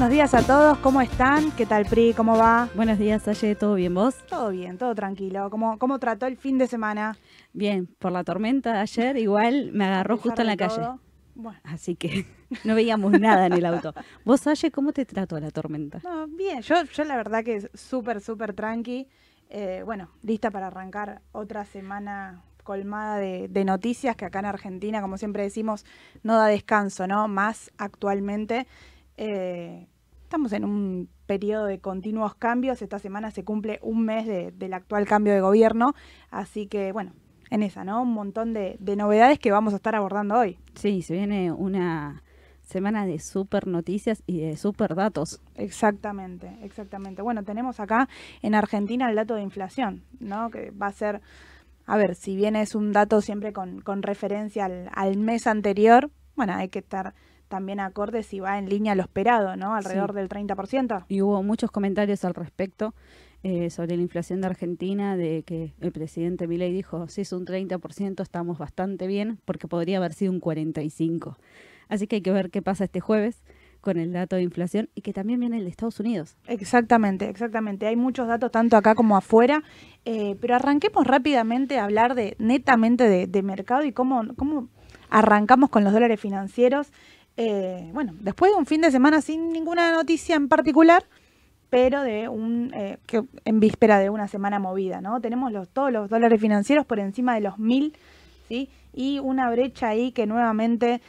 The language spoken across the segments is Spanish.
buenos días a todos. ¿Cómo están? ¿Qué tal, Pri? ¿Cómo va? Buenos días, Aye. ¿Todo bien vos? Todo bien, todo tranquilo. ¿Cómo, cómo trató el fin de semana? Bien, por la tormenta de ayer igual me agarró justo en la calle. Bueno. Así que no veíamos nada en el auto. ¿Vos, Aye, cómo te trató la tormenta? No, bien, yo, yo la verdad que súper, súper tranqui. Eh, bueno, lista para arrancar otra semana colmada de, noticias que acá en Argentina, como siempre decimos, no da descanso, ¿no? Más actualmente. Eh, estamos en un periodo de continuos cambios. Esta semana se cumple un mes del actual cambio de gobierno. Así que, bueno, en esa, ¿no? Un montón de, novedades que vamos a estar abordando hoy. Sí, se viene una semana de super noticias y de super datos. Exactamente, exactamente. Bueno, tenemos acá en Argentina el dato de inflación, ¿no? Que va a ser a ver, si bien es un dato siempre con, referencia al, mes anterior, bueno, hay que estar también acorde si va en línea a lo esperado, ¿no? Alrededor del 30%. Y hubo muchos comentarios al respecto eh, sobre la inflación de Argentina, de que el presidente Milei dijo, si es un 30%, estamos bastante bien, porque podría haber sido un 45%. Así que hay que ver qué pasa este jueves con el dato de inflación y que también viene de Estados Unidos. Exactamente, exactamente. Hay muchos datos tanto acá como afuera, eh, pero arranquemos rápidamente a hablar de netamente de, mercado y cómo, cómo arrancamos con los dólares financieros. Eh, bueno, después de un fin de semana sin ninguna noticia en particular, pero de un eh, que en víspera de una semana movida, ¿no? Tenemos los, todos los dólares financieros por encima de los mil, ¿sí? Y una brecha ahí que nuevamente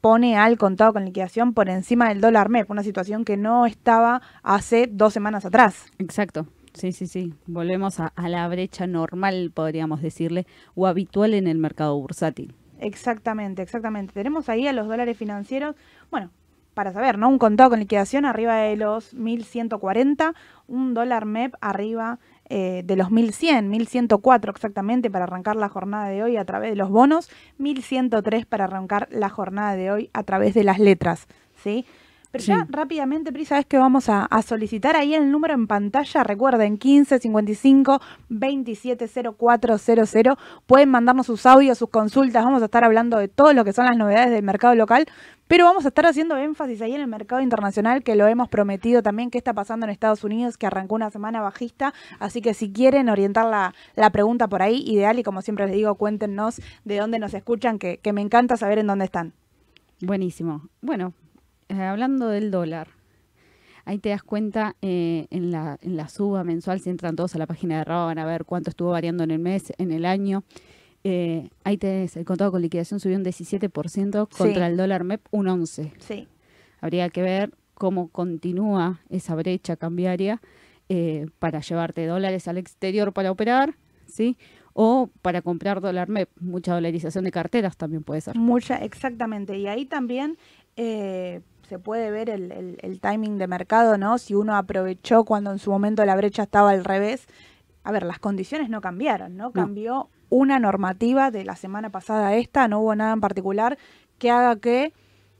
pone al contado con liquidación por encima del dólar MEP, una situación que no estaba hace dos semanas atrás. Exacto. Sí, sí, sí. Volvemos a, la brecha normal, podríamos decirle, o habitual en el mercado bursátil. Exactamente, exactamente. Tenemos ahí a los dólares financieros, bueno, para saber, ¿no? Un contado con liquidación arriba de los 1140, un dólar MEP arriba eh, de los 1100, 1104 exactamente para arrancar la jornada de hoy a través de los bonos, 1103 para arrancar la jornada de hoy a través de las letras, ¿sí? Pero ya rápidamente, Pri, ¿sabes que vamos a, solicitar ahí el número en pantalla? Recuerden, 1555 270400. Pueden mandarnos sus audios, sus consultas. Vamos a estar hablando de todo lo que son las novedades del mercado local, pero vamos a estar haciendo énfasis ahí en el mercado internacional, que lo hemos prometido también, qué está pasando en Estados Unidos, que arrancó una semana bajista. Así que si quieren orientar la, la pregunta por ahí, ideal, y como siempre les digo, cuéntenos de dónde nos escuchan, que, que me encanta saber en dónde están. Buenísimo. Bueno, hablando del dólar, ahí te das cuenta eh, en, la, en la suba mensual, si entran todos a la página de RAW, van a ver cuánto estuvo variando en el mes, en el año. Eh, ahí tenés el contado con liquidación subió un 17% contra el dólar MEP un 11%. Sí. Habría que ver cómo continúa esa brecha cambiaria para llevarte dólares al exterior para operar, ¿sí? O para comprar dólar MEP, mucha dolarización de carteras también puede ser. Mucha, exactamente. Y ahí también eh, se puede ver el, timing de mercado, ¿no? Si uno aprovechó cuando en su momento la brecha estaba al revés. A ver, las condiciones no cambiaron, ¿no? Cambió una normativa de la semana pasada a esta, no hubo nada en particular que haga que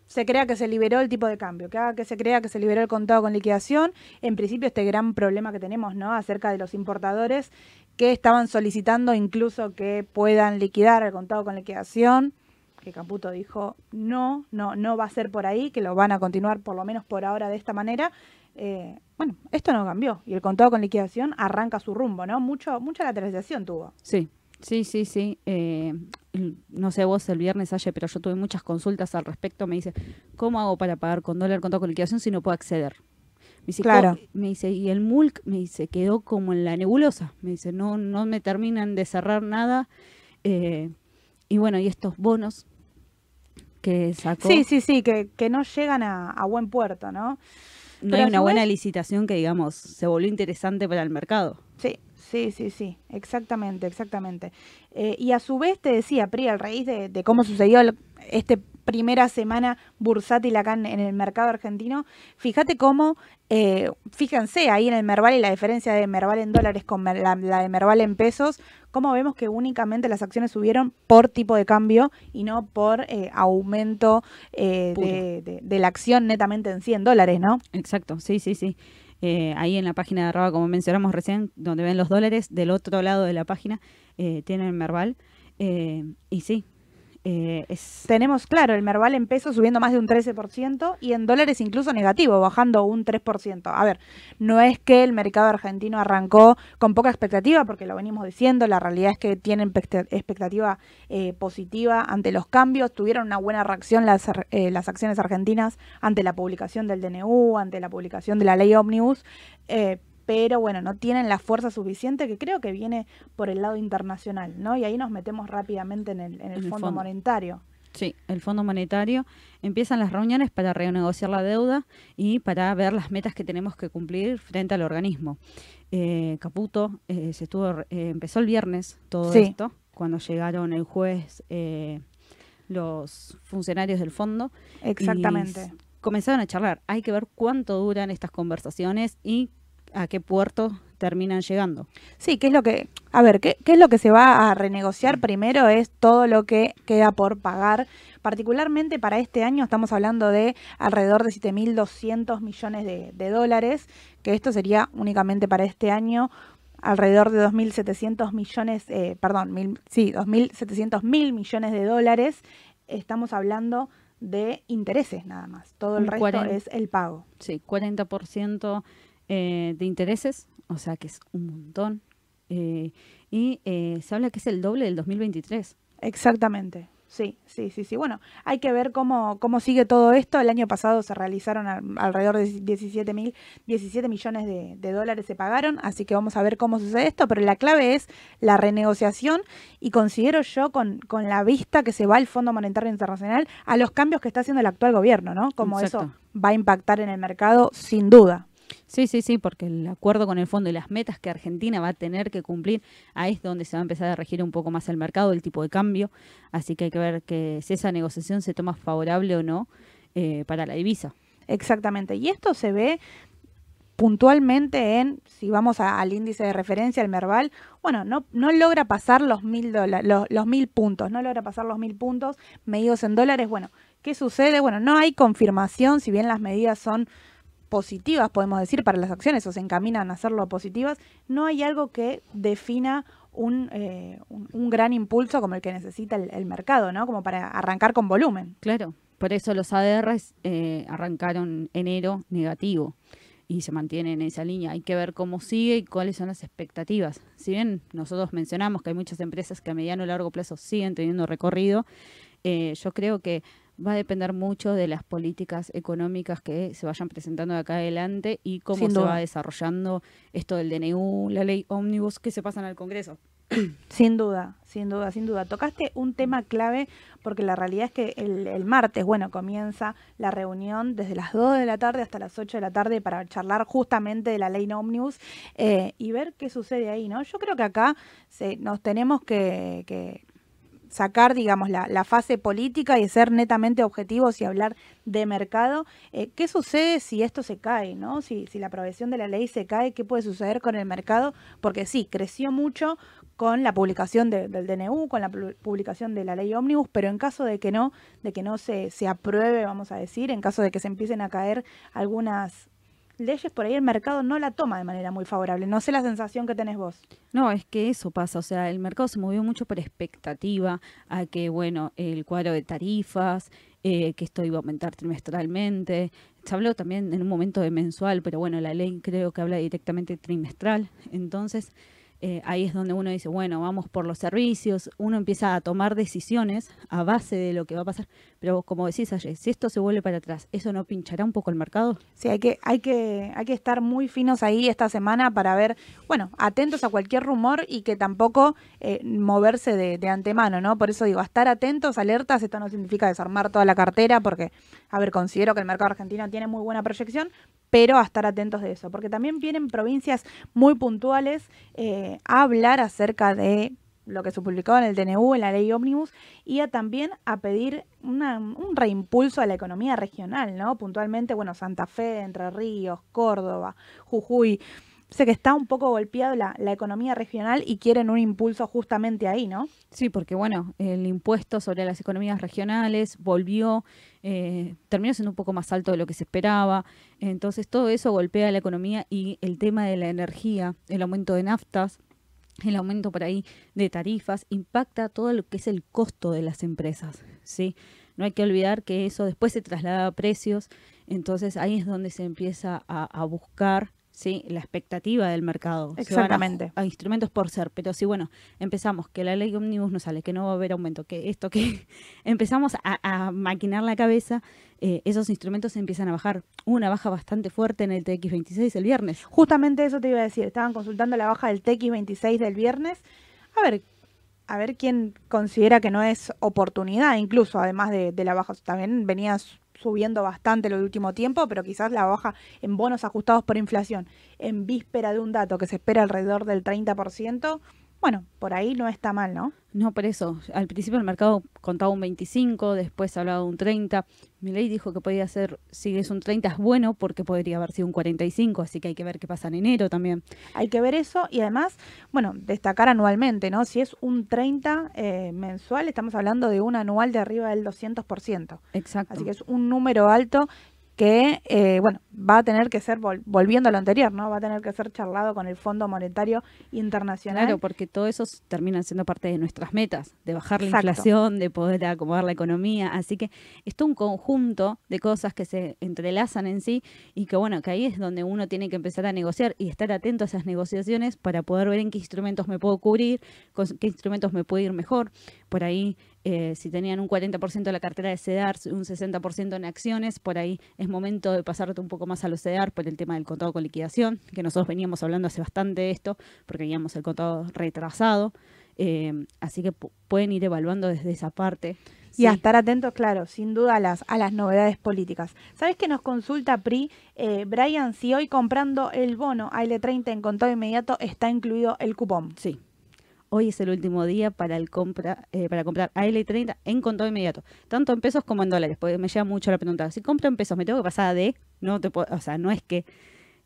se crea que se liberó el tipo de cambio, que haga que se crea que se liberó el contado con liquidación. En principio, este gran problema que tenemos, ¿no? Acerca de los importadores que estaban solicitando incluso que puedan liquidar el contado con liquidación que Caputo dijo no, no, no va a ser por ahí, que lo van a continuar por lo menos por ahora de esta manera. Eh, bueno, esto no cambió y el contado con liquidación arranca su rumbo, ¿no? Mucho, mucha lateralización tuvo. Sí, sí, sí, sí. Eh, no sé vos el viernes, ayer, pero yo tuve muchas consultas al respecto. Me dice, ¿cómo hago para pagar con dólar contado con liquidación si no puedo acceder? Me dice, claro. me dice, y el MULC me dice, quedó como en la nebulosa. Me dice, no, no me terminan de cerrar nada. Eh, y bueno, y estos bonos que sacó. Sí, sí, sí, que, que no llegan a, buen puerto, ¿no? No hay una buena licitación que, digamos, se volvió interesante para el mercado. Sí, sí, sí, sí, exactamente, exactamente. Eh, y a su vez te decía, Pri, al raíz de, de cómo sucedió este primera semana bursátil acá en, el mercado argentino, fíjate cómo, eh, fíjense ahí en el Merval y la diferencia de Merval en dólares con la, de Merval en pesos, cómo vemos que únicamente las acciones subieron por tipo de cambio y no por eh, aumento eh, de, la acción netamente en 100 dólares, ¿no? Exacto, sí, sí, sí. ahí en la página de arroba, como mencionamos recién, donde ven los dólares, del otro lado de la página tienen Merval. y sí, Eh, Tenemos, claro, el Merval en pesos subiendo más de un 13% y en dólares incluso negativo, bajando un 3%. A ver, no es que el mercado argentino arrancó con poca expectativa, porque lo venimos diciendo, la realidad es que tienen expecta- expectativa eh, positiva ante los cambios, tuvieron una buena reacción las, eh, las acciones argentinas ante la publicación del DNU, ante la publicación de la ley Omnibus. Pero bueno, no tienen la fuerza suficiente que creo que viene por el lado internacional, ¿no? Y ahí nos metemos rápidamente en el, en el En el Fondo fondo. Monetario. Sí, el Fondo Monetario empiezan las reuniones para renegociar la deuda y para ver las metas que tenemos que cumplir frente al organismo. Eh, Caputo eh, se estuvo, eh, empezó el viernes todo Sí. esto, cuando llegaron el jueves los funcionarios del fondo. Exactamente. comenzaron a charlar. Hay que ver cuánto duran estas conversaciones y a qué puerto terminan llegando. Sí, ¿qué es lo que, a ver, ¿qué, qué es lo que se va a renegociar primero? Es todo lo que queda por pagar. Particularmente para este año estamos hablando de alrededor de 7.200 millones de, de dólares, que esto sería únicamente para este año alrededor de 2.700 millones, eh, perdón, mil, sí, 2.700 mil millones de dólares. Estamos hablando de intereses nada más. Todo el resto es el pago. Sí, 40% eh, de intereses, o sea que es un montón. Eh, y eh, se habla que es el doble del 2023. Exactamente. Sí, sí, sí, sí. Bueno, hay que ver cómo, cómo sigue todo esto. El año pasado se realizaron al- alrededor de 17 mil, 17 millones de, de dólares se pagaron, así que vamos a ver cómo sucede esto, pero la clave es la renegociación y considero yo con, con la vista que se va el Fondo Monetario Internacional a los cambios que está haciendo el actual gobierno, ¿no? Como eso va a impactar en el mercado sin duda. Sí, sí, sí, porque el acuerdo con el fondo y las metas que Argentina va a tener que cumplir, ahí es donde se va a empezar a regir un poco más el mercado, el tipo de cambio. Así que hay que ver que si esa negociación se toma favorable o no eh, para la divisa. Exactamente. Y esto se ve puntualmente en, si vamos al índice de referencia, el Merval, bueno, no, no logra pasar los mil, los, los mil puntos, no logra pasar los mil puntos medidos en dólares. Bueno, ¿qué sucede? Bueno, no hay confirmación, si bien las medidas son positivas, podemos decir, para las acciones o se encaminan a hacerlo positivas, no hay algo que defina un, eh, un, gran impulso como el que necesita el, mercado, ¿no? Como para arrancar con volumen. Claro, por eso los ADRs eh, arrancaron enero negativo y se mantiene en esa línea. Hay que ver cómo sigue y cuáles son las expectativas. Si bien nosotros mencionamos que hay muchas empresas que a mediano y largo plazo siguen teniendo recorrido, eh, yo creo que va a depender mucho de las políticas económicas que se vayan presentando de acá adelante y cómo Sin se duda. va desarrollando esto del DNU, la ley ómnibus que se pasan al Congreso. Sin duda, sin duda, sin duda. Tocaste un tema clave porque la realidad es que el, el martes, bueno, comienza la reunión desde las 2 de la tarde hasta las 8 de la tarde para charlar justamente de la ley Omnibus eh, y ver qué sucede ahí, ¿no? Yo creo que acá se, nos tenemos que, que sacar, digamos, la, la fase política y ser netamente objetivos y hablar de mercado. Eh, ¿Qué sucede si esto se cae, no? Si, si la aprobación de la ley se cae, ¿qué puede suceder con el mercado? Porque sí, creció mucho con la publicación de- del DNU, con la pu- publicación de la ley Omnibus, pero en caso de que no, de que no se, se apruebe, vamos a decir, en caso de que se empiecen a caer algunas leyes, por ahí el mercado no la toma de manera muy favorable. No sé la sensación que tenés vos. No, es que eso pasa, o sea, el mercado se movió mucho por expectativa a que, bueno, el cuadro de tarifas, eh, que esto iba a aumentar trimestralmente. Se habló también en un momento de mensual, pero bueno, la ley creo que habla directamente trimestral. Entonces, eh, ahí es donde uno dice, bueno, vamos por los servicios, uno empieza a tomar decisiones a base de lo que va a pasar. Pero como decís ayer, si esto se vuelve para atrás, ¿eso no pinchará un poco el mercado? Sí, hay que, hay que, hay que estar muy finos ahí esta semana para ver, bueno, atentos a cualquier rumor y que tampoco eh, moverse de, de antemano, ¿no? Por eso digo, estar atentos, alertas, esto no significa desarmar toda la cartera, porque, a ver, considero que el mercado argentino tiene muy buena proyección, pero a estar atentos de eso, porque también vienen provincias muy puntuales eh, a hablar acerca de lo que se publicó en el DNU, en la ley Omnibus, y a también a pedir un reimpulso a la economía regional, ¿no? Puntualmente, bueno, Santa Fe, Entre Ríos, Córdoba, Jujuy. Sé que está un poco golpeada la, economía regional y quieren un impulso justamente ahí, ¿no? Sí, porque bueno, el impuesto sobre las economías regionales volvió, eh, terminó siendo un poco más alto de lo que se esperaba. Entonces todo eso golpea la economía y el tema de la energía, el aumento de naftas, el aumento por ahí de tarifas impacta todo lo que es el costo de las empresas, ¿sí? No hay que olvidar que eso después se traslada a precios, entonces ahí es donde se empieza a buscar ¿sí? la expectativa del mercado. Exactamente. A, instrumentos por ser, pero si bueno, empezamos que la ley Omnibus no sale, que no va a haber aumento, que esto, que empezamos a, maquinar la cabeza, eh, esos instrumentos empiezan a bajar. Una baja bastante fuerte en el TX26 el viernes. Justamente eso te iba a decir, estaban consultando la baja del TX26 del viernes. A ver, a ver quién considera que no es oportunidad, incluso además de, de la baja. También venías subiendo bastante el último tiempo, pero quizás la baja en bonos ajustados por inflación en víspera de un dato que se espera alrededor del 30%, bueno, por ahí no está mal, ¿no? No, por eso. Al principio el mercado contaba un 25, después hablaba de un 30. ley dijo que podía ser, si es un 30 es bueno, porque podría haber sido un 45, así que hay que ver qué pasa en enero también. Hay que ver eso y además, bueno, destacar anualmente, ¿no? Si es un 30 eh, mensual, estamos hablando de un anual de arriba del 200%. Exacto. Así que es un número alto que, eh, bueno, va a tener que ser, volviendo a lo anterior, ¿no? Va a tener que ser charlado con el Fondo Monetario Internacional. Claro, porque todo eso termina siendo parte de nuestras metas, de bajar la inflación, de poder acomodar la economía. Así que es todo un conjunto de cosas que se entrelazan en sí y que, bueno, que ahí es donde uno tiene que empezar a negociar y estar atento a esas negociaciones para poder ver en qué instrumentos me puedo cubrir, con qué instrumentos me puede ir mejor. Por ahí eh, si tenían un 40% de la cartera de CEDAR, un 60% en acciones, por ahí es momento de pasarte un poco más a los CEDAR por el tema del contado con liquidación, que nosotros veníamos hablando hace bastante de esto, porque teníamos el contado retrasado. Eh, así que pueden ir evaluando desde esa parte. Y a estar atentos, claro, sin duda a las, a las novedades políticas. ¿Sabes que nos consulta PRI? Eh, Brian, si hoy comprando el bono AL30 en contado inmediato está incluido el cupón. Sí, hoy es el último día para el compra eh, para comprar AL30 en contado inmediato, tanto en pesos como en dólares, porque me lleva mucho la pregunta, si compro en pesos, ¿me tengo que pasar a D? No te puedo, o sea, no es que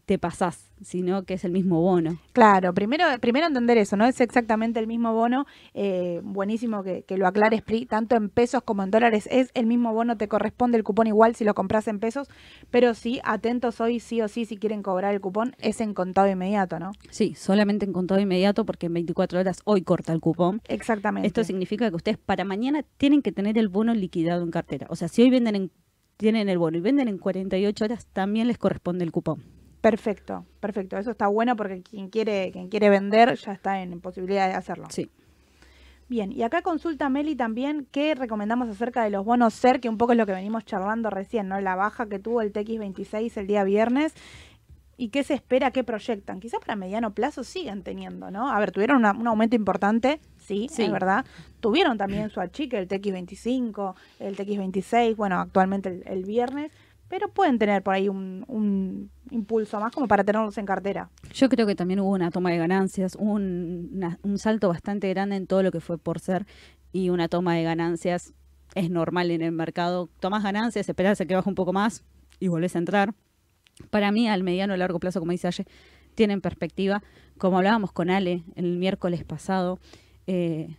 te pasás, sino que es el mismo bono. Claro, primero, primero entender eso, no es exactamente el mismo bono, eh, buenísimo que, lo aclares, Pri, tanto en pesos como en dólares es el mismo bono, te corresponde el cupón igual si lo compras en pesos, pero sí, atentos hoy sí o sí, si quieren cobrar el cupón, es en contado inmediato, ¿no? Sí, solamente en contado inmediato porque en 24 horas hoy corta el cupón. Exactamente. Esto significa que ustedes para mañana tienen que tener el bono liquidado en cartera, o sea, si hoy venden en, tienen el bono y venden en 48 horas, también les corresponde el cupón. Perfecto, perfecto. Eso está bueno porque quien quiere, quien quiere vender ya está en posibilidad de hacerlo. Sí. Bien, y acá consulta Meli también qué recomendamos acerca de los bonos SER, que un poco es lo que venimos charlando recién, ¿no? La baja que tuvo el TX26 el día viernes y qué se espera, qué proyectan. Quizás para mediano plazo sigan teniendo, ¿no? A ver, tuvieron un aumento importante, sí, es verdad. Tuvieron también su achique, el TX25, el TX26, bueno, actualmente el viernes pero pueden tener por ahí un, impulso más como para tenerlos en cartera. Yo creo que también hubo una toma de ganancias, un, salto bastante grande en todo lo que fue por ser y una toma de ganancias es normal en el mercado. Tomas ganancias, esperas a que baje un poco más y volvés a entrar. Para mí, al mediano o largo plazo, como dice Aye, tienen perspectiva. Como hablábamos con Ale el miércoles pasado, eh,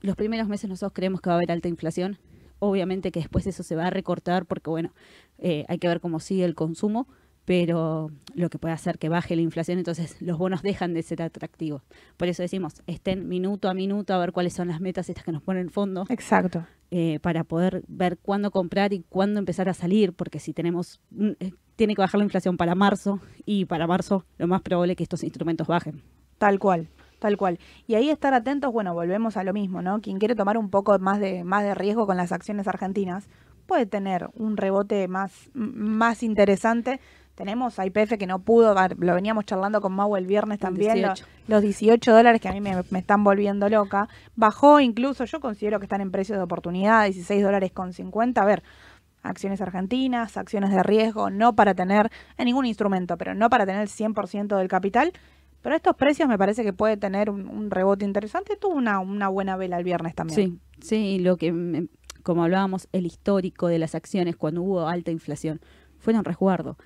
los primeros meses nosotros creemos que va a haber alta inflación Obviamente que después eso se va a recortar porque, bueno, eh, hay que ver cómo sigue el consumo, pero lo que puede hacer que baje la inflación, entonces los bonos dejan de ser atractivos. Por eso decimos, estén minuto a minuto a ver cuáles son las metas estas que nos pone el fondo. Exacto. Eh, para poder ver cuándo comprar y cuándo empezar a salir, porque si tenemos, eh, tiene que bajar la inflación para marzo y para marzo lo más probable es que estos instrumentos bajen. Tal cual. Tal cual. Y ahí estar atentos, bueno, volvemos a lo mismo, ¿no? Quien quiere tomar un poco más de, más de riesgo con las acciones argentinas puede tener un rebote más, más interesante. Tenemos a IPF que no pudo, lo veníamos charlando con Mau el viernes también, los 18 dólares que a mí me, me, están volviendo loca. Bajó incluso, yo considero que están en precios de oportunidad, 16 dólares con 50. A ver, acciones argentinas, acciones de riesgo, no para tener en ningún instrumento, pero no para tener el 100% del capital pero estos precios me parece que puede tener un, rebote interesante. Tuvo una, una, buena vela el viernes también. Sí, sí, lo que, como hablábamos, el histórico de las acciones cuando hubo alta inflación fue un resguardo.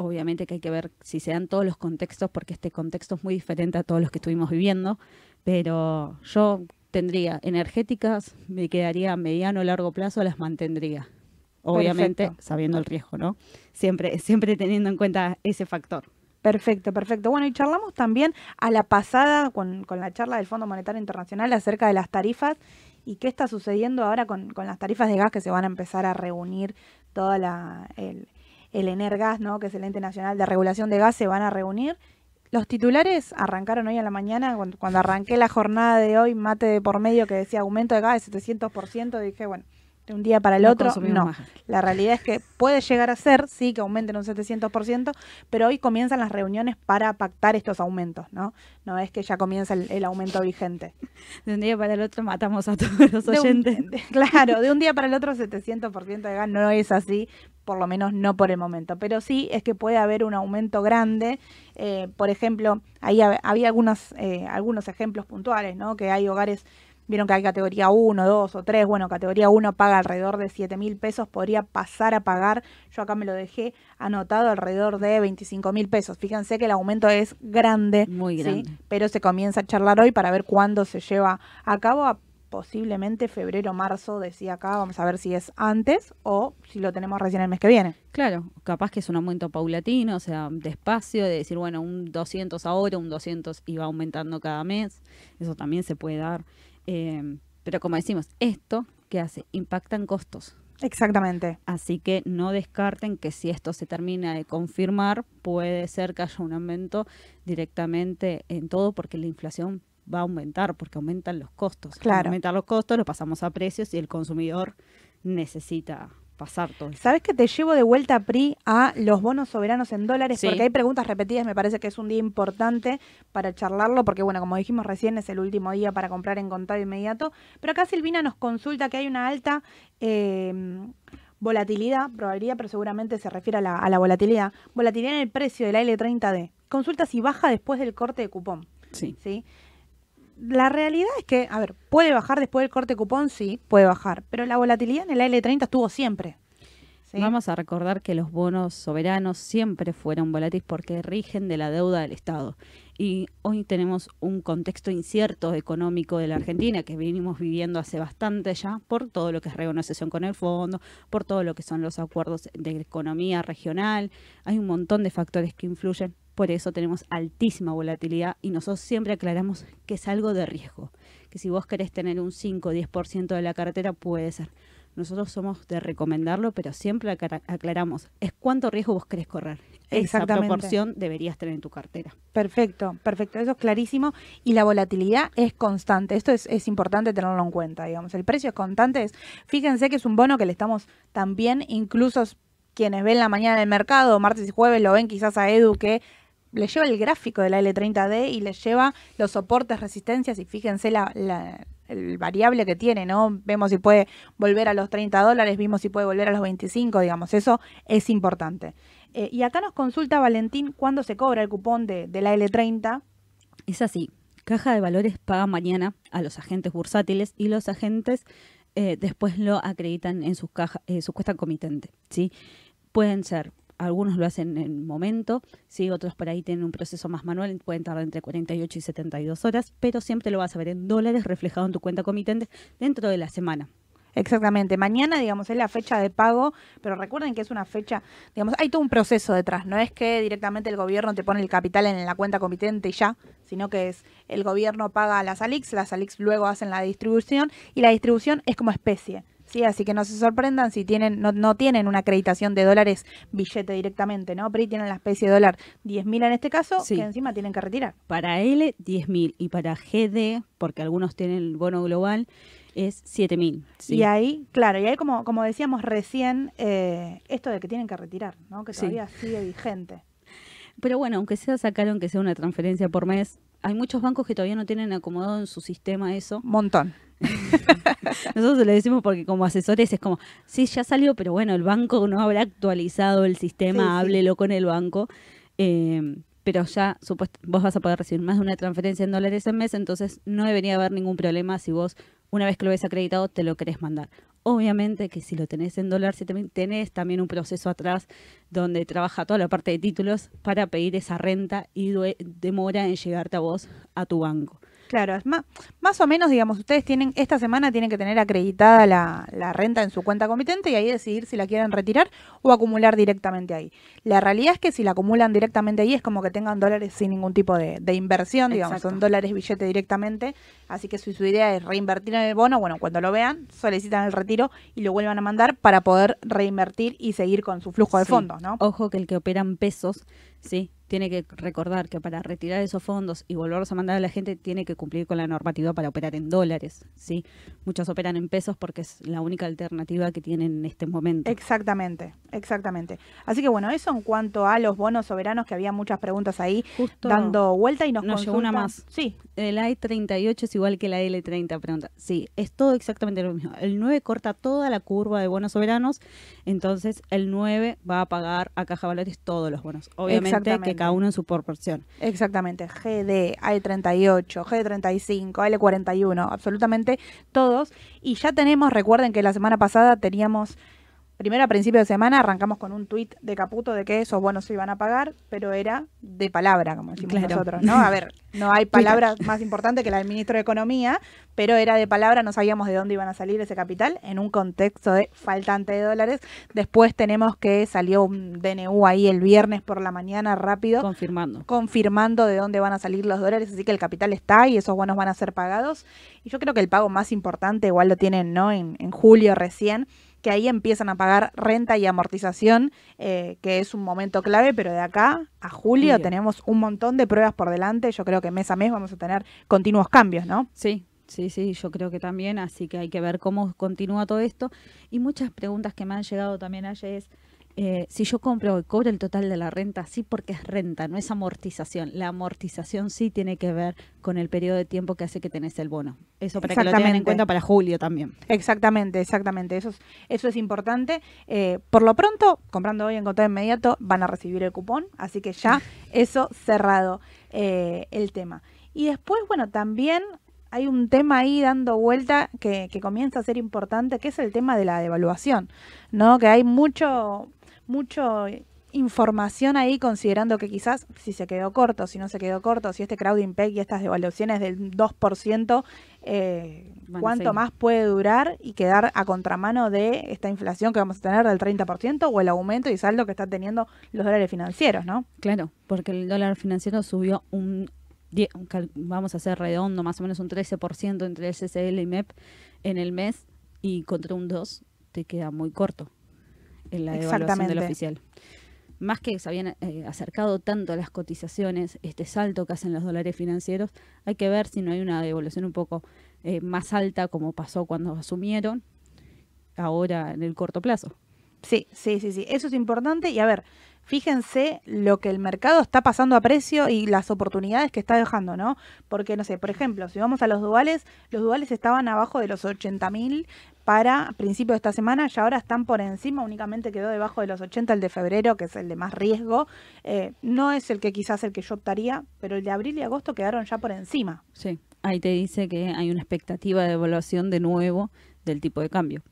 Obviamente que hay que ver si se dan todos los contextos, porque este contexto es muy diferente a todos los que estuvimos viviendo, pero yo tendría energéticas, me quedaría a mediano o largo plazo, las mantendría. Obviamente sabiendo el riesgo, ¿no? Siempre, siempre teniendo en cuenta ese factor. Perfecto, perfecto. Bueno, y charlamos también a la pasada con, con la charla del Fondo Monetario Internacional acerca de las tarifas y qué está sucediendo ahora con, con las tarifas de gas que se van a empezar a reunir toda la, el, el Energas, ¿no? que es el ente nacional de regulación de gas, se van a reunir. Los titulares arrancaron hoy a la mañana, cuando, cuando arranqué la jornada de hoy, mate de por medio que decía aumento de gas de 700%, dije, bueno, de un día para el No otro, no. más. La realidad es que puede llegar a ser, sí, que aumenten un 700%, pero hoy comienzan las reuniones para pactar estos aumentos, ¿no? No es que ya comienza el, el aumento vigente. De un día para el otro matamos a todos los De un- oyentes. de- claro, de un día para el otro 700% de gas no es así, por lo menos no por el momento. Pero sí es que puede haber un aumento grande. eh, por ejemplo, ahí hab- había algunos, eh, algunos ejemplos puntuales, ¿no? Que hay hogares, vieron que hay categoría 1, 2 o 3. Bueno, categoría 1 paga alrededor de 7 mil pesos, podría pasar a pagar, yo acá me lo dejé anotado, alrededor de 25 mil pesos. Fíjense que el aumento es grande. Muy ¿sí? grande. pero se comienza a charlar hoy para ver cuándo se lleva a cabo, a posiblemente febrero, marzo, decía acá, vamos a ver si es antes o si lo tenemos recién el mes que viene. Claro, capaz que es un aumento paulatino, o sea, despacio, de decir, bueno, un 200 ahora, un 200 y va aumentando cada mes. Eso también se puede dar. Eh, pero como decimos, esto, ¿qué hace? Impactan costos. Exactamente. Así que no descarten que si esto se termina de confirmar, puede ser que haya un aumento directamente en todo porque la inflación va a aumentar, porque aumentan los costos. Claro. aumentar los costos, lo pasamos a precios y el consumidor necesita pasar todo eso. ¿Sabes que te llevo de vuelta, Pri, a los bonos soberanos en dólares? Sí. Porque hay preguntas repetidas, me parece que es un día importante para charlarlo, porque bueno, como dijimos recién, es el último día para comprar en contado inmediato. Pero acá Silvina nos consulta que hay una alta eh, volatilidad, probabilidad, pero seguramente se refiere a la, a la volatilidad. Volatilidad en el precio del L30D. Consulta si baja después del corte de cupón. Sí. ¿sí? La realidad es que, a ver, puede bajar después del corte cupón, sí, puede bajar, pero la volatilidad en el L30 estuvo siempre. Vamos a recordar que los bonos soberanos siempre fueron volátiles porque rigen de la deuda del Estado. Y hoy tenemos un contexto incierto económico de la Argentina que venimos viviendo hace bastante ya por todo lo que es renegociación con el fondo, por todo lo que son los acuerdos de economía regional. Hay un montón de factores que influyen. Por eso tenemos altísima volatilidad y nosotros siempre aclaramos que es algo de riesgo. Que si vos querés tener un 5 o 10% de la cartera puede ser. Nosotros somos de recomendarlo, pero siempre aclara- aclaramos, es cuánto riesgo vos querés correr. Esa proporción deberías tener en tu cartera. Perfecto, perfecto, eso es clarísimo. Y la volatilidad es constante, esto es, es importante tenerlo en cuenta, digamos. El precio es constante, es, fíjense que es un bono que le estamos también, incluso quienes ven la mañana en el mercado, martes y jueves, lo ven quizás a Edu que le lleva el gráfico de la L30D y le lleva los soportes, resistencias y fíjense la, el variable que tiene, ¿no? Vemos si puede volver a los 30 dólares, vimos si puede volver a los 25, digamos, eso es importante. Eh, y acá nos consulta Valentín cuándo se cobra el cupón de, de la L30. Es así. Caja de Valores paga mañana a los agentes bursátiles y los agentes eh, después lo acreditan en sus cajas, eh, su cuesta comitente. ¿sí? Pueden ser, algunos lo hacen en el momento, ¿sí? otros por ahí tienen un proceso más manual, pueden tardar entre 48 y 72 horas, pero siempre lo vas a ver en dólares reflejado en tu cuenta comitente dentro de la semana. Exactamente. Mañana, digamos, es la fecha de pago, pero recuerden que es una fecha, digamos, hay todo un proceso detrás. No es que directamente el gobierno te pone el capital en la cuenta comitente y ya, sino que es el gobierno paga a las ALIX, las ALIX luego hacen la distribución y la distribución es como especie. Sí, así que no se sorprendan si tienen, no, no tienen una acreditación de dólares billete directamente, ¿no? Pero ahí tienen la especie de dólar 10.000 en este caso, Sí. que encima tienen que retirar. Para L, 10.000 y para GD, porque algunos tienen el bono global, es 7.000. ¿sí? Y ahí, claro, y ahí como, como decíamos recién, eh, esto de que tienen que retirar, ¿no? Que Sí. todavía sigue vigente. Pero bueno, aunque sea sacaron que sea una transferencia por mes, hay muchos bancos que todavía no tienen acomodado en su sistema eso. Montón. Nosotros le decimos porque como asesores es como, sí, ya salió, pero bueno, el banco no habrá actualizado el sistema, Sí, sí. háblelo con el banco. Eh, pero ya supuesto, vos vas a poder recibir más de una transferencia en dólares en mes, entonces no debería haber ningún problema si vos, una vez que lo ves acreditado, te lo querés mandar. Obviamente que si lo tenés en dólar, si tenés también un proceso atrás donde trabaja toda la parte de títulos para pedir esa renta y demora en llegarte a vos, a tu banco. Claro, es más, más o menos, digamos, ustedes tienen, esta semana tienen que tener acreditada la, la renta en su cuenta comitente y ahí decidir si la quieren retirar o acumular directamente ahí. La realidad es que si la acumulan directamente ahí es como que tengan dólares sin ningún tipo de, de inversión, digamos, Exacto. son dólares billete directamente, así que si su idea es reinvertir en el bono, bueno, cuando lo vean, solicitan el retiro y lo vuelvan a mandar para poder reinvertir y seguir con su flujo de Sí. fondos, ¿no? Ojo que el que opera en pesos, sí, tiene que recordar que para retirar esos fondos y volverlos a mandar a la gente tiene que cumplir con la normativa para operar en dólares, sí. Muchos operan en pesos porque es la única alternativa que tienen en este momento. Exactamente, exactamente. Así que bueno, eso en cuanto a los bonos soberanos, que había muchas preguntas ahí Justo dando vuelta y nos, nos llegó una más. Sí, el I38 es igual que la L30, pregunta. Sí, es todo exactamente lo mismo. El 9 corta toda la curva de bonos soberanos, entonces el 9 va a pagar a Caja Valores todos los bonos. Obviamente Exactamente. que cada uno en su proporción. exactamente. GD, A38, G35, L41, absolutamente todos. Y ya tenemos, recuerden que la semana pasada teníamos, primero a principio de semana, arrancamos con un tuit de Caputo de que esos bonos se iban a pagar, pero era de palabra, como decimos Claro. nosotros, ¿no? A ver, no hay palabra más importante que la del ministro de Economía, pero era de palabra, no sabíamos de dónde iban a salir ese capital en un contexto de faltante de dólares. Después tenemos que salió un DNU ahí el viernes por la mañana rápido Confirmando. confirmando de dónde van a salir los dólares, así que el capital está y esos bonos van a ser pagados. Y yo creo que el pago más importante, igual lo tienen ¿no? en, en julio recién, que ahí empiezan a pagar renta y amortización, eh, que es un momento clave, pero de acá a julio, Julio. tenemos un montón de pruebas por delante. Yo creo que mes a mes vamos a tener continuos cambios, ¿no? Sí, sí, sí, yo creo que también, así que hay que ver cómo continúa todo esto. Y muchas preguntas que me han llegado también ayer es, eh, si yo compro y cobro el total de la renta, sí porque es renta, no es amortización. La amortización sí tiene que ver con el periodo de tiempo que hace que tenés el bono. Eso para que lo tengan en cuenta para julio también. Exactamente, exactamente. Eso es, eso es importante. Eh, por lo pronto, comprando hoy en contado inmediato, van a recibir el cupón. Así que ya eso cerrado eh, el tema. Y después, bueno, también hay un tema ahí dando vuelta que, que comienza a ser importante, que es el tema de la devaluación, ¿no? Que hay mucho, mucho información ahí considerando que quizás si se quedó corto, si no se quedó corto, si este crowding peg y estas devaluaciones del 2%, eh, a cuánto más puede durar y quedar a contramano de esta inflación que vamos a tener del 30% o el aumento y saldo que están teniendo los dólares financieros, ¿no? Claro, porque el dólar financiero subió un, vamos a hacer redondo, más o menos un 13% entre el CCL y MEP en el mes y contra un 2 te queda muy corto en la devaluación del oficial. Más que se habían eh, acercado tanto a las cotizaciones, este salto que hacen los dólares financieros, hay que ver si no hay una devaluación un poco eh, más alta como pasó cuando asumieron ahora en el corto plazo. Sí, sí, sí, sí. Eso es importante. Y a ver, fíjense lo que el mercado está pasando a precio y las oportunidades que está dejando, ¿no? Porque, no sé, por ejemplo, si vamos a los duales, los duales estaban abajo de los 80 mil para principio de esta semana y ahora están por encima, únicamente quedó debajo de los 80 el de febrero, que es el de más riesgo. Eh, no es el que quizás el que yo optaría, pero el de abril y agosto quedaron ya por encima. Sí, ahí te dice que hay una expectativa de evaluación de nuevo del tipo de cambio.